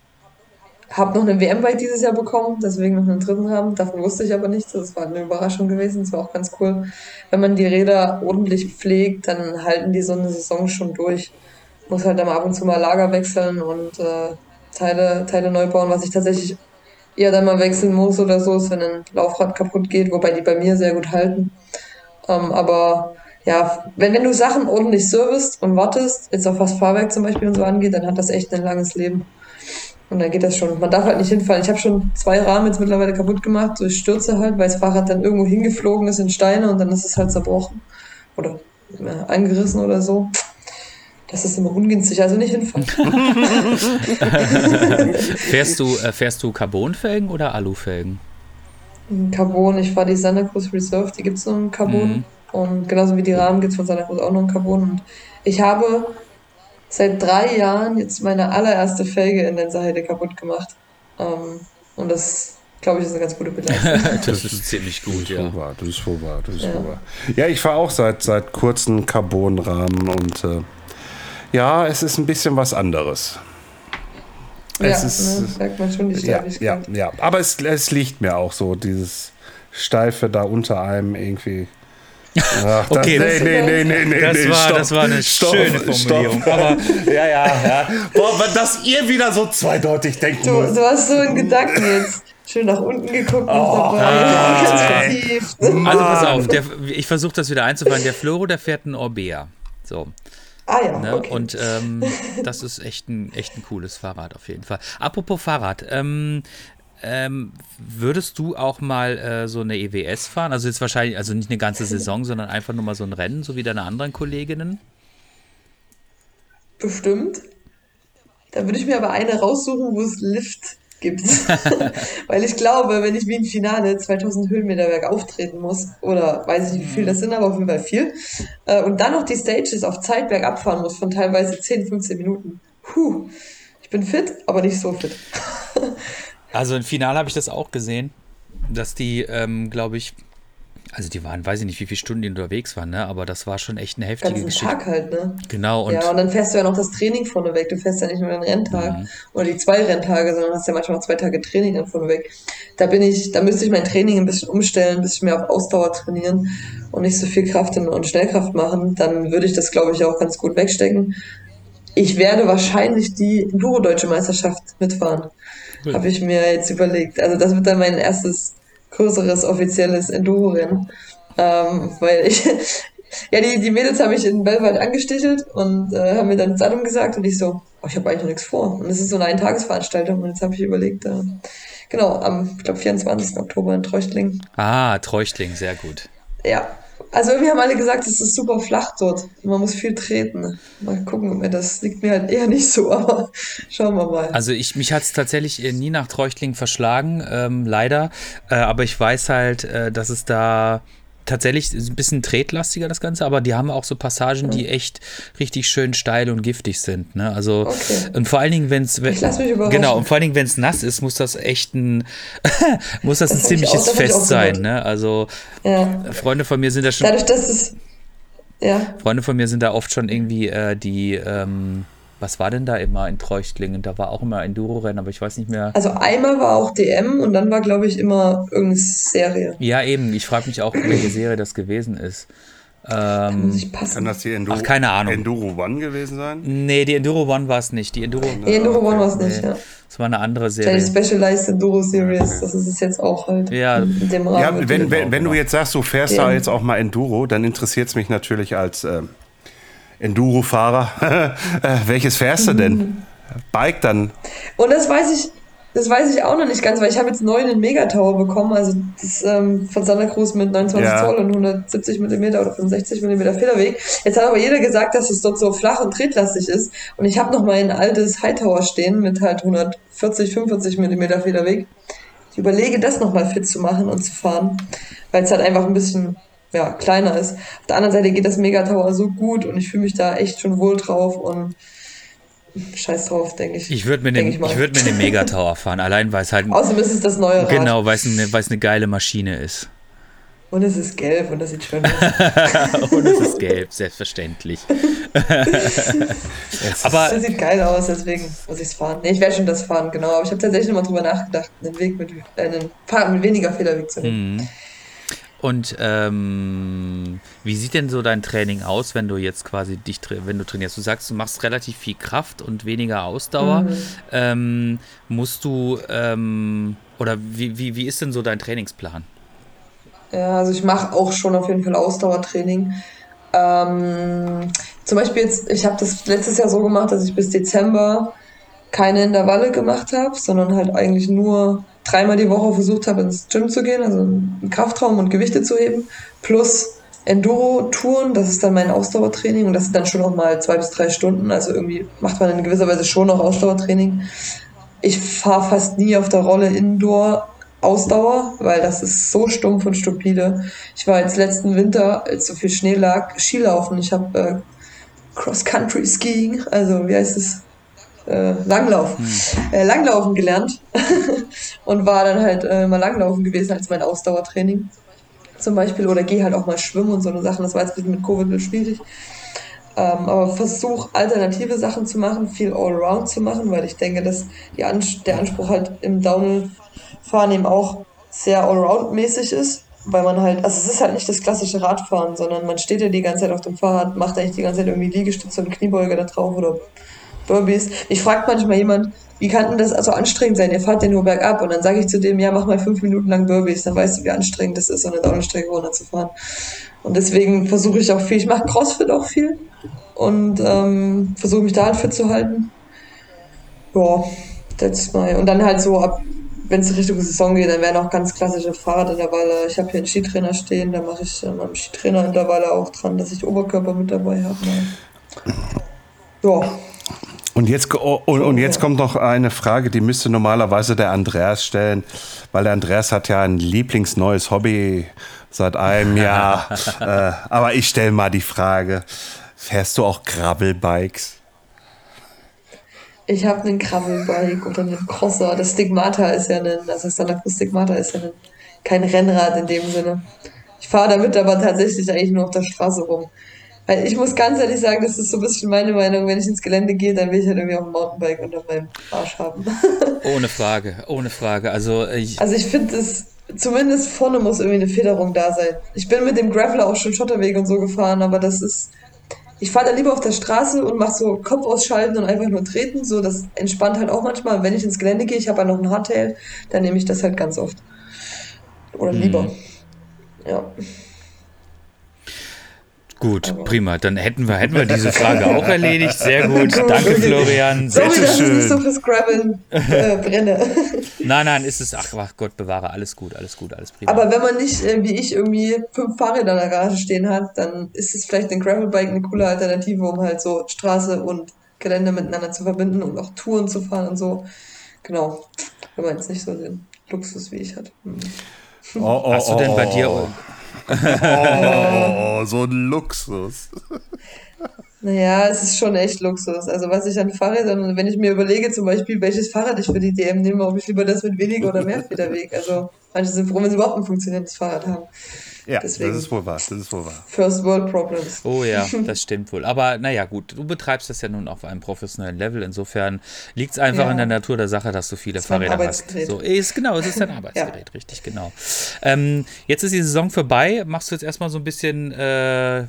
habe noch eine WM-Bike dieses Jahr bekommen, deswegen noch einen dritten Rahmen. Davon wusste ich aber nichts. Das war eine Überraschung gewesen. Das war auch ganz cool. Wenn man die Räder ordentlich pflegt, dann halten die so eine Saison schon durch. Muss halt dann ab und zu mal Lager wechseln und äh, Teile, Teile neu bauen, was ich tatsächlich eher dann mal wechseln muss oder so, ist, wenn ein Laufrad kaputt geht, wobei die bei mir sehr gut halten. Ähm, aber ja, wenn, wenn du Sachen ordentlich servicest und wartest, jetzt auch was Fahrwerk zum Beispiel und so angeht, dann hat das echt ein langes Leben. Und dann geht das schon. Man darf halt nicht hinfallen. Ich habe schon zwei Rahmen jetzt mittlerweile kaputt gemacht durch Stürze halt, weil das Fahrrad dann irgendwo hingeflogen ist in Steine und dann ist es halt zerbrochen. Oder äh, eingerissen oder so. Das ist immer ungünstig, also nicht hinfallen. fährst du, äh, fährst du Carbonfelgen oder Alufelgen? Carbon, ich fahre die Santa Cruz Reserve, die gibt es nur in Carbon. Mhm. Und genauso wie die Rahmen gibt es von Santa Cruz auch noch in Carbon. Und ich habe seit drei Jahren jetzt meine allererste Felge in der Seite kaputt gemacht. Ähm, und das, glaube ich, ist eine ganz gute Beleidigung. das ist ziemlich gut, ja. Wahr, das ist wohl wahr, das ist ja. wahr. Ja, ich fahre auch seit, seit kurzem Carbonrahmen und äh, ja, es ist ein bisschen was anderes. Es ja, ist, ne, merkt man schon die Steifigkeit. Ja, ja, ja. aber es, es liegt mir auch so, dieses Steife da unter einem irgendwie. Ach, das, okay, nee, nee, nee, nee, nee, das, nee, war, stopp, das war eine stopp, schöne Formulierung. Stopp. Aber, ja, ja, ja. Boah, dass ihr wieder so zweideutig denkt. Du, du hast so einen Gedanken jetzt. Schön nach unten geguckt oh, dabei. Ah, also pass auf, der, ich versuche das wieder einzufangen. Der Floro, der fährt einen Orbea. So. Ah ja, ne? okay. Und ähm, das ist echt ein, echt ein cooles Fahrrad auf jeden Fall. Apropos Fahrrad, ähm, ähm, würdest du auch mal äh, so eine EWS fahren? Also jetzt wahrscheinlich, also nicht eine ganze Saison, sondern einfach nur mal so ein Rennen, so wie deine anderen Kolleginnen? Bestimmt. Da würde ich mir aber eine raussuchen, wo es Lift gibt. Weil ich glaube, wenn ich wie im Finale 2000 Höhenmeter Berg auftreten muss, oder weiß ich nicht, wie viel das sind, aber auf jeden Fall viel, äh, und dann noch die Stages auf Zeit bergab fahren muss von teilweise 10, 15 Minuten. Puh Ich bin fit, aber nicht so fit. also im Finale habe ich das auch gesehen, dass die, ähm, glaube ich, also die waren, weiß ich nicht, wie viele Stunden die unterwegs waren, ne? aber das war schon echt eine heftige Ganzen Geschichte. Tag halt, ne? Genau. Und ja, und dann fährst du ja noch das Training vorne weg. Du fährst ja nicht nur den Renntag mhm. oder die zwei Renntage, sondern hast ja manchmal noch zwei Tage Training dann vorne weg. Da bin ich, da müsste ich mein Training ein bisschen umstellen, ein bisschen mehr auf Ausdauer trainieren und nicht so viel Kraft und Schnellkraft machen. Dann würde ich das, glaube ich, auch ganz gut wegstecken. Ich werde wahrscheinlich die Enduro-Deutsche Meisterschaft mitfahren. Cool. Habe ich mir jetzt überlegt. Also das wird dann mein erstes größeres offizielles Enduro-Rennen. Ähm, weil ich, ja, die, die Mädels habe ich in Bellwald angestichelt und äh, haben mir dann das Datum gesagt und ich so, oh, ich habe eigentlich noch nichts vor. Und es ist so eine Eintagesveranstaltung und jetzt habe ich überlegt, äh, genau, am, ich glaube, 24. Oktober in Treuchtling. Ah, Treuchtling, sehr gut. Ja, also wir haben alle gesagt, es ist super flach dort. Man muss viel treten. Mal gucken, das liegt mir halt eher nicht so, aber schauen wir mal. Also ich, mich hat es tatsächlich nie nach Treuchtling verschlagen, ähm, leider. Äh, aber ich weiß halt, äh, dass es da tatsächlich ein bisschen tretlastiger das Ganze, aber die haben auch so Passagen, die echt richtig schön steil und giftig sind. Ne? Also okay. und vor allen Dingen, wenn es genau und vor allen Dingen, wenn es nass ist, muss das echt ein muss das, das ein ziemliches auch, Fest sein. Ne? Also ja. Freunde von mir sind da schon. Dadurch, dass es ja. Freunde von mir sind da oft schon irgendwie äh, die ähm, was war denn da immer in Treuchtlingen? Da war auch immer Enduro-Rennen, aber ich weiß nicht mehr. Also einmal war auch DM und dann war, glaube ich, immer irgendeine Serie. Ja, eben. Ich frage mich auch, welche Serie das gewesen ist. Ähm, muss ich passen. Kann das die Enduro, Ach, keine Ahnung. Enduro One gewesen sein? Nee, die Enduro One war es nicht. Die Enduro, die Enduro One war es nicht, nee. ja. Das war eine andere Serie. Die Specialized Enduro Series, das ist es jetzt auch halt. Ja, in dem Rahmen ja wenn, wenn, wenn du jetzt sagst, du fährst ja. da jetzt auch mal Enduro, dann interessiert es mich natürlich als äh, Enduro-Fahrer. Äh, welches fährst du denn? Bike dann? Und das weiß ich, das weiß ich auch noch nicht ganz, weil ich habe jetzt neu einen Megatower bekommen, also das ähm, von Santa Cruz mit 29 ja. Zoll und 170 mm oder 65 mm Federweg. Jetzt hat aber jeder gesagt, dass es dort so flach und tretlastig ist und ich habe noch mal ein altes Hightower stehen mit halt 140, 45 mm Federweg. Ich überlege, das noch mal fit zu machen und zu fahren, weil es halt einfach ein bisschen ja, kleiner ist. Auf der anderen Seite geht das Megatower so gut und ich fühle mich da echt schon wohl drauf und scheiß drauf, denke ich. Ich würde mit, dem, ich ich würd mit dem Megatower fahren, allein weil es halt. Außerdem ist es das neue Rad. Genau, weil es eine, eine geile Maschine ist. Und es ist gelb und das sieht schön aus. und es ist gelb, selbstverständlich. aber das sieht geil aus, deswegen muss ich es fahren. Nee, ich werde schon das fahren, genau. Aber ich habe tatsächlich mal drüber nachgedacht, einen Weg mit, äh, einen Fahrrad mit weniger Federweg zu nehmen. Mhm. Und ähm, wie sieht denn so dein Training aus, wenn du jetzt quasi dich, wenn du trainierst? Du sagst, du machst relativ viel Kraft und weniger Ausdauer. Mhm. Ähm, musst du, ähm, oder wie, wie, wie ist denn so dein Trainingsplan? Ja, also ich mache auch schon auf jeden Fall Ausdauertraining. Ähm, zum Beispiel jetzt, ich habe das letztes Jahr so gemacht, dass ich bis Dezember keine Intervalle gemacht habe, sondern halt eigentlich nur dreimal die Woche versucht habe, ins Gym zu gehen, also einen Kraftraum und Gewichte zu heben, plus Enduro-Touren, das ist dann mein Ausdauertraining und das sind dann schon noch mal zwei bis drei Stunden, also irgendwie macht man in gewisser Weise schon noch Ausdauertraining. Ich fahre fast nie auf der Rolle Indoor Ausdauer, weil das ist so stumpf und stupide. Ich war jetzt letzten Winter, als so viel Schnee lag, Skilaufen. Ich habe äh, Cross-Country-Skiing, also wie heißt es? Äh, Langlaufen, hm. äh, Langlaufen gelernt und war dann halt äh, mal Langlaufen gewesen als mein Ausdauertraining zum Beispiel oder gehe halt auch mal schwimmen und so eine Sachen. Das war jetzt mit Covid schwierig. Ähm, aber versuche alternative Sachen zu machen, viel Allround zu machen, weil ich denke, dass Ans der Anspruch halt im Downhill-Fahren eben auch sehr Allround-mäßig ist, weil man halt, also es ist halt nicht das klassische Radfahren, sondern man steht ja die ganze Zeit auf dem Fahrrad, macht eigentlich die ganze Zeit irgendwie Liegestütze und Kniebeuge da drauf oder Burpees. Ich fragt manchmal jemand, wie kann denn das also anstrengend sein? Ihr fahrt ja nur bergab. Und dann sage ich zu dem, ja, mach mal fünf Minuten lang Burpees, dann weißt du, wie anstrengend das ist, so eine Downstrecke runterzufahren. Und deswegen versuche ich auch viel. Ich mache Crossfit auch viel und ähm, versuche mich da halt fit zu halten. Ja, that's my. Und dann halt so ab, wenn es Richtung Saison geht, dann wären auch ganz klassische Fahrradintervalle. Ich habe hier einen Skitrainer stehen, da mache ich an meinem Skitrainerintervalle auch dran, dass ich Oberkörper mit dabei habe. Ja, und jetzt, oh, und, und, jetzt kommt noch eine Frage, die müsste normalerweise der Andreas stellen, weil der Andreas hat ja ein lieblingsneues Hobby seit einem Jahr. äh, aber ich stelle mal die Frage, fährst du auch Gravelbikes? Ich habe einen Krabbelbike oder einen Crosser. Das Stigmata ist ja ein, also Cruz Stigmata ist ja ein, kein Rennrad in dem Sinne. Ich fahre damit aber tatsächlich eigentlich nur auf der Straße rum. Weil ich muss ganz ehrlich sagen, das ist so ein bisschen meine Meinung, wenn ich ins Gelände gehe, dann will ich halt irgendwie auch ein Mountainbike unter meinem Arsch haben. ohne Frage, ohne Frage. Also ich, also ich finde es, zumindest vorne muss irgendwie eine Federung da sein. Ich bin mit dem Graveler auch schon Schotterwege und so gefahren, aber das ist, ich fahre da lieber auf der Straße und mache so Kopf ausschalten und einfach nur treten. So, das entspannt halt auch manchmal. Wenn ich ins Gelände gehe, ich habe ja noch ein Hardtail, dann nehme ich das halt ganz oft. Oder mhm. lieber. Ja. Gut, Aber. prima. Dann hätten wir, hätten wir diese Frage auch erledigt. Sehr gut. Danke, Florian. Sehr Sorry, dass schön. ich so fürs Graveln äh, brenne. nein, nein, ist es, ach, ach, Gott bewahre, alles gut, alles gut, alles prima. Aber wenn man nicht, äh, wie ich, irgendwie fünf Fahrräder in der Garage stehen hat, dann ist es vielleicht ein Gravelbike eine coole Alternative, um halt so Straße und Gelände miteinander zu verbinden und auch Touren zu fahren und so. Genau. Wenn man jetzt nicht so den Luxus wie ich hat. Hm. Oh, oh, Hast du denn bei dir oh. Oh, so ein Luxus. Naja, es ist schon echt Luxus. Also was ich an Fahrrädern, wenn ich mir überlege zum Beispiel, welches Fahrrad ich für die DM nehme, ob ich lieber das mit weniger oder mehr Federweg. Also manche sind froh, wenn sie überhaupt ein funktionierendes Fahrrad haben. Ja, Deswegen das ist wohl wahr. Das ist wohl wahr. First World Problems. Oh ja, das stimmt wohl. Aber naja, gut, du betreibst das ja nun auf einem professionellen Level. Insofern liegt es einfach ja. in der Natur der Sache, dass du viele Fahrräder hast. So, ist, genau, es ist dein Arbeitsgerät, ja. richtig, genau. Ähm, jetzt ist die Saison vorbei. Machst du jetzt erstmal so ein bisschen äh,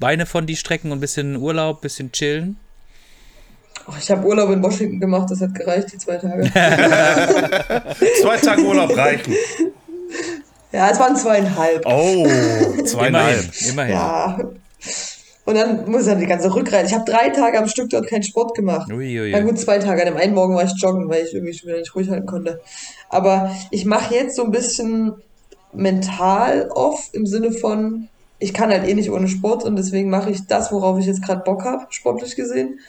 Beine von die Strecken und ein bisschen Urlaub, ein bisschen chillen? Oh, ich habe Urlaub in Washington gemacht, das hat gereicht, die zwei Tage. zwei Tage Urlaub reichen. Ja, es waren zweieinhalb. Oh, zweieinhalb. Immerhin. Immerhin. Ja. Und dann muss er die ganze Rückreise. Ich habe drei Tage am Stück dort keinen Sport gemacht. Uiuiui. Na gut, zwei Tage. An dem einen Morgen war ich joggen, weil ich irgendwie schon wieder nicht ruhig halten konnte. Aber ich mache jetzt so ein bisschen mental off im Sinne von, ich kann halt eh nicht ohne Sport und deswegen mache ich das, worauf ich jetzt gerade Bock habe, sportlich gesehen.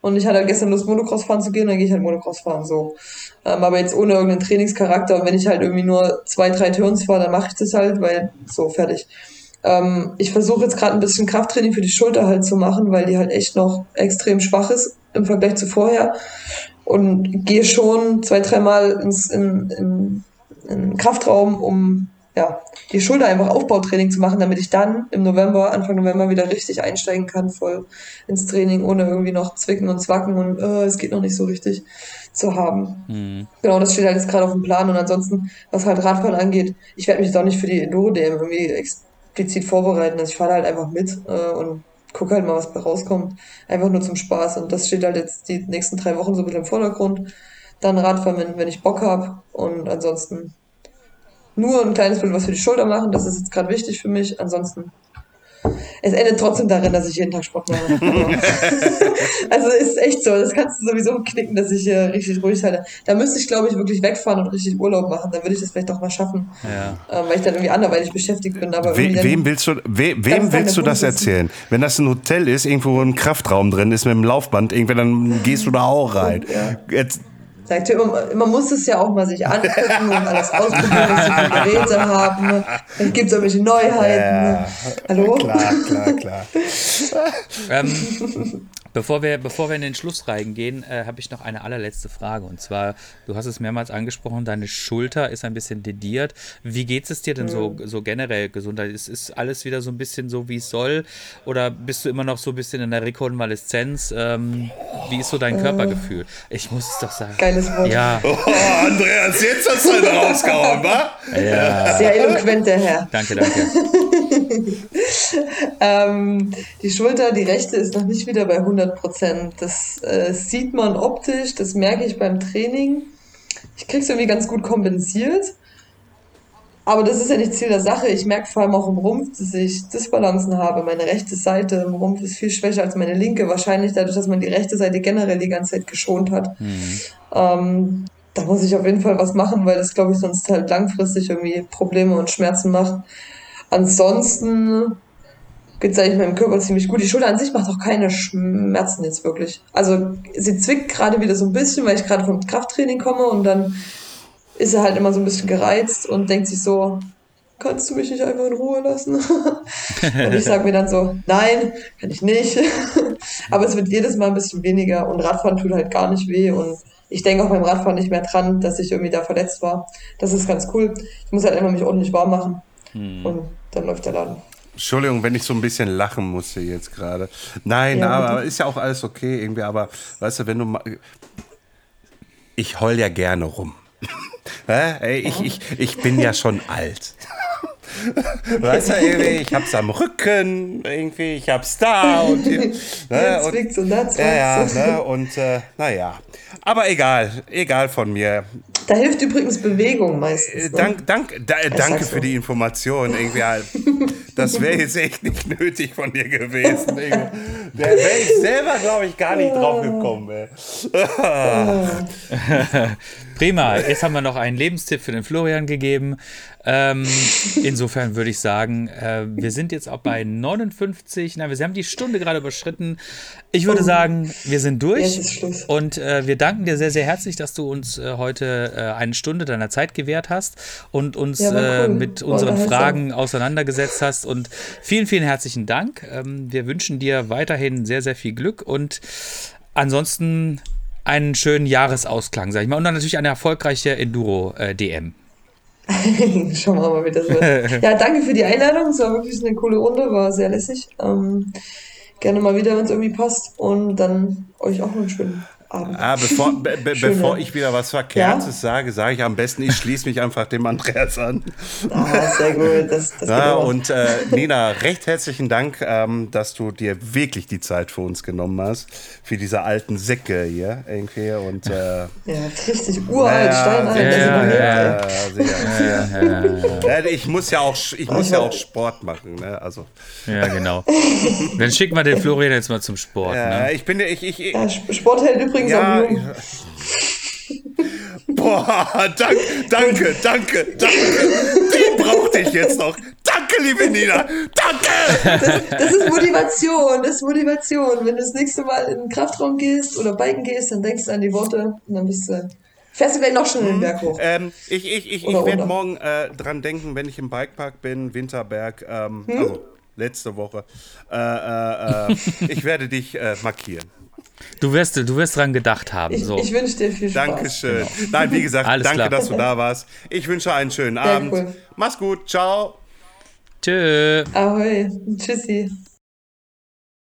Und ich hatte halt gestern Lust, Motocross fahren zu gehen, dann gehe ich halt Motocross fahren, so. Ähm, aber jetzt ohne irgendeinen Trainingscharakter. Und wenn ich halt irgendwie nur zwei, drei Turns fahre, dann mache ich das halt, weil so, fertig. Ähm, ich versuche jetzt gerade ein bisschen Krafttraining für die Schulter halt zu machen, weil die halt echt noch extrem schwach ist im Vergleich zu vorher. Und gehe schon zwei, dreimal ins, in, in, in Kraftraum, um ja, die Schulter einfach Aufbautraining zu machen, damit ich dann im November, Anfang November wieder richtig einsteigen kann, voll ins Training, ohne irgendwie noch zwicken und zwacken und äh, es geht noch nicht so richtig zu haben. Mhm. Genau, das steht halt jetzt gerade auf dem Plan und ansonsten, was halt Radfahren angeht, ich werde mich auch nicht für die Enduro-DM irgendwie explizit vorbereiten. Also ich fahre halt einfach mit äh, und gucke halt mal, was bei rauskommt. Einfach nur zum Spaß und das steht halt jetzt die nächsten drei Wochen so ein bisschen im Vordergrund. Dann Radfahren, wenn, wenn ich Bock habe und ansonsten nur ein kleines bisschen was für die Schulter machen. Das ist jetzt gerade wichtig für mich. Ansonsten es endet trotzdem darin, dass ich jeden Tag Sport mache. also ist echt so. Das kannst du sowieso knicken, dass ich hier richtig ruhig halte. Da müsste ich, glaube ich, wirklich wegfahren und richtig Urlaub machen. Dann würde ich das vielleicht auch mal schaffen. Ja. Ähm, weil ich dann irgendwie anderweitig beschäftigt bin. Aber We wem willst du, we wem willst du das erzählen? Wenn das ein Hotel ist, irgendwo ein Kraftraum drin ist mit einem Laufband, irgendwann dann gehst du da auch rein. Ja. Jetzt, Sagt man, man muss es ja auch mal sich angucken und alles ausprobieren, dass sie Geräte haben. Dann gibt es irgendwelche Neuheiten. Ja, Hallo? Klar, klar, klar. ähm, Bevor wir, bevor wir in den Schluss reingehen, äh, habe ich noch eine allerletzte Frage. Und zwar, du hast es mehrmals angesprochen, deine Schulter ist ein bisschen dediert. Wie geht es dir denn mhm. so, so generell Gesundheit? Ist, ist alles wieder so ein bisschen so, wie es soll? Oder bist du immer noch so ein bisschen in der Rekonvaleszenz? Ähm, wie ist so dein äh. Körpergefühl? Ich muss es doch sagen. Geiles Wort. Ja. Oh, Andreas, jetzt hast du einen rausgehauen, wa? Ja. Sehr eloquent, der Herr. Danke, danke. ähm, die Schulter, die rechte, ist noch nicht wieder bei 100 Prozent. Das äh, sieht man optisch, das merke ich beim Training. Ich kriege es irgendwie ganz gut kompensiert. Aber das ist ja nicht Ziel der Sache. Ich merke vor allem auch im Rumpf, dass ich Disbalancen habe. Meine rechte Seite im Rumpf ist viel schwächer als meine linke. Wahrscheinlich dadurch, dass man die rechte Seite generell die ganze Zeit geschont hat. Mhm. Ähm, da muss ich auf jeden Fall was machen, weil das, glaube ich, sonst halt langfristig irgendwie Probleme und Schmerzen macht. Ansonsten geht es eigentlich meinem Körper ziemlich gut. Die Schulter an sich macht auch keine Schmerzen jetzt wirklich. Also sie zwickt gerade wieder so ein bisschen, weil ich gerade vom Krafttraining komme und dann ist er halt immer so ein bisschen gereizt und denkt sich so, kannst du mich nicht einfach in Ruhe lassen? und ich sage mir dann so, nein, kann ich nicht. Aber es wird jedes Mal ein bisschen weniger und Radfahren tut halt gar nicht weh und ich denke auch beim Radfahren nicht mehr dran, dass ich irgendwie da verletzt war. Das ist ganz cool. Ich muss halt einfach mich ordentlich warm machen hm. und dann läuft der Laden. Entschuldigung, wenn ich so ein bisschen lachen musste jetzt gerade. Nein, ja, aber ist ja auch alles okay irgendwie, aber weißt du, wenn du mal. Ich heul ja gerne rum. Ey, ich, ich, ich bin ja schon alt. Weißt du, irgendwie, ich hab's am Rücken, irgendwie, ich hab's da und hier. Ne, und, und das ja, ja, ne, und äh, naja. Aber egal, egal von mir. Da hilft übrigens Bewegung meistens. Ne? Dank, dank, da, danke für die Information. Irgendwie halt. Das wäre jetzt echt nicht nötig von dir gewesen. Da wäre ich selber, glaube ich, gar nicht drauf gekommen. Prima. Jetzt haben wir noch einen Lebenstipp für den Florian gegeben. Ähm, insofern würde ich sagen, äh, wir sind jetzt auch bei 59. Nein, wir haben die Stunde gerade überschritten. Ich würde oh. sagen, wir sind durch. Und äh, wir danken dir sehr, sehr herzlich, dass du uns äh, heute äh, eine Stunde deiner Zeit gewährt hast und uns ja, äh, cool. mit unseren Fragen auseinandergesetzt hast. Und vielen, vielen herzlichen Dank. Ähm, wir wünschen dir weiterhin sehr, sehr viel Glück und ansonsten einen schönen Jahresausklang, sag ich mal. Und dann natürlich eine erfolgreiche Enduro-DM. Äh, Schauen wir mal, wie das wird. ja, danke für die Einladung. Es war wirklich eine coole Runde, war sehr lässig. Ähm, gerne mal wieder, wenn es irgendwie passt. Und dann euch auch noch einen schönen Abend. Ah, bevor, be, be, bevor ich wieder was Verkehrtes ja? sage, sage ich am besten, ich schließe mich einfach dem Andreas an. Ah, sehr gut. Das, das ja, und äh, Nina, recht herzlichen Dank, ähm, dass du dir wirklich die Zeit für uns genommen hast. Für diese alten Säcke hier irgendwie. Und, äh, ja, richtig uralt, ja, steinalt. Ja, ja, ja, Ich muss ja auch, ich muss ja auch Sport machen. Ne? Also. Ja, genau. Dann schicken wir den Florian jetzt mal zum Sport. Ja, ne? ich bin ich, ich, ich ja, Sport hält übrigens übrigens ja. Boah, dank, danke, danke, danke. Den brauchte ich jetzt noch. Danke, liebe Nina. Danke. Das, das, ist Motivation. Das ist Motivation. Wenn du das nächste Mal in den Kraftraum gehst oder Biken gehst, dann denkst du an die Worte und dann bist du. Fährst du gleich noch schon in den Berg hoch? Ähm, ich ich, ich, ich werde morgen äh, dran denken, wenn ich im Bikepark bin, Winterberg, ähm, hm? also letzte Woche. Äh, äh, äh ich werde dich äh, markieren. Du wirst, du wirst dran gedacht haben. So. Ich, ich wünsche dir viel Spaß. Dankeschön. Genau. Nein, wie gesagt, danke, klar. dass du da warst. Ich wünsche einen schönen Sehr Abend. Cool. Mach's gut. Ciao. Tschö. Ahoi. Tschüssi.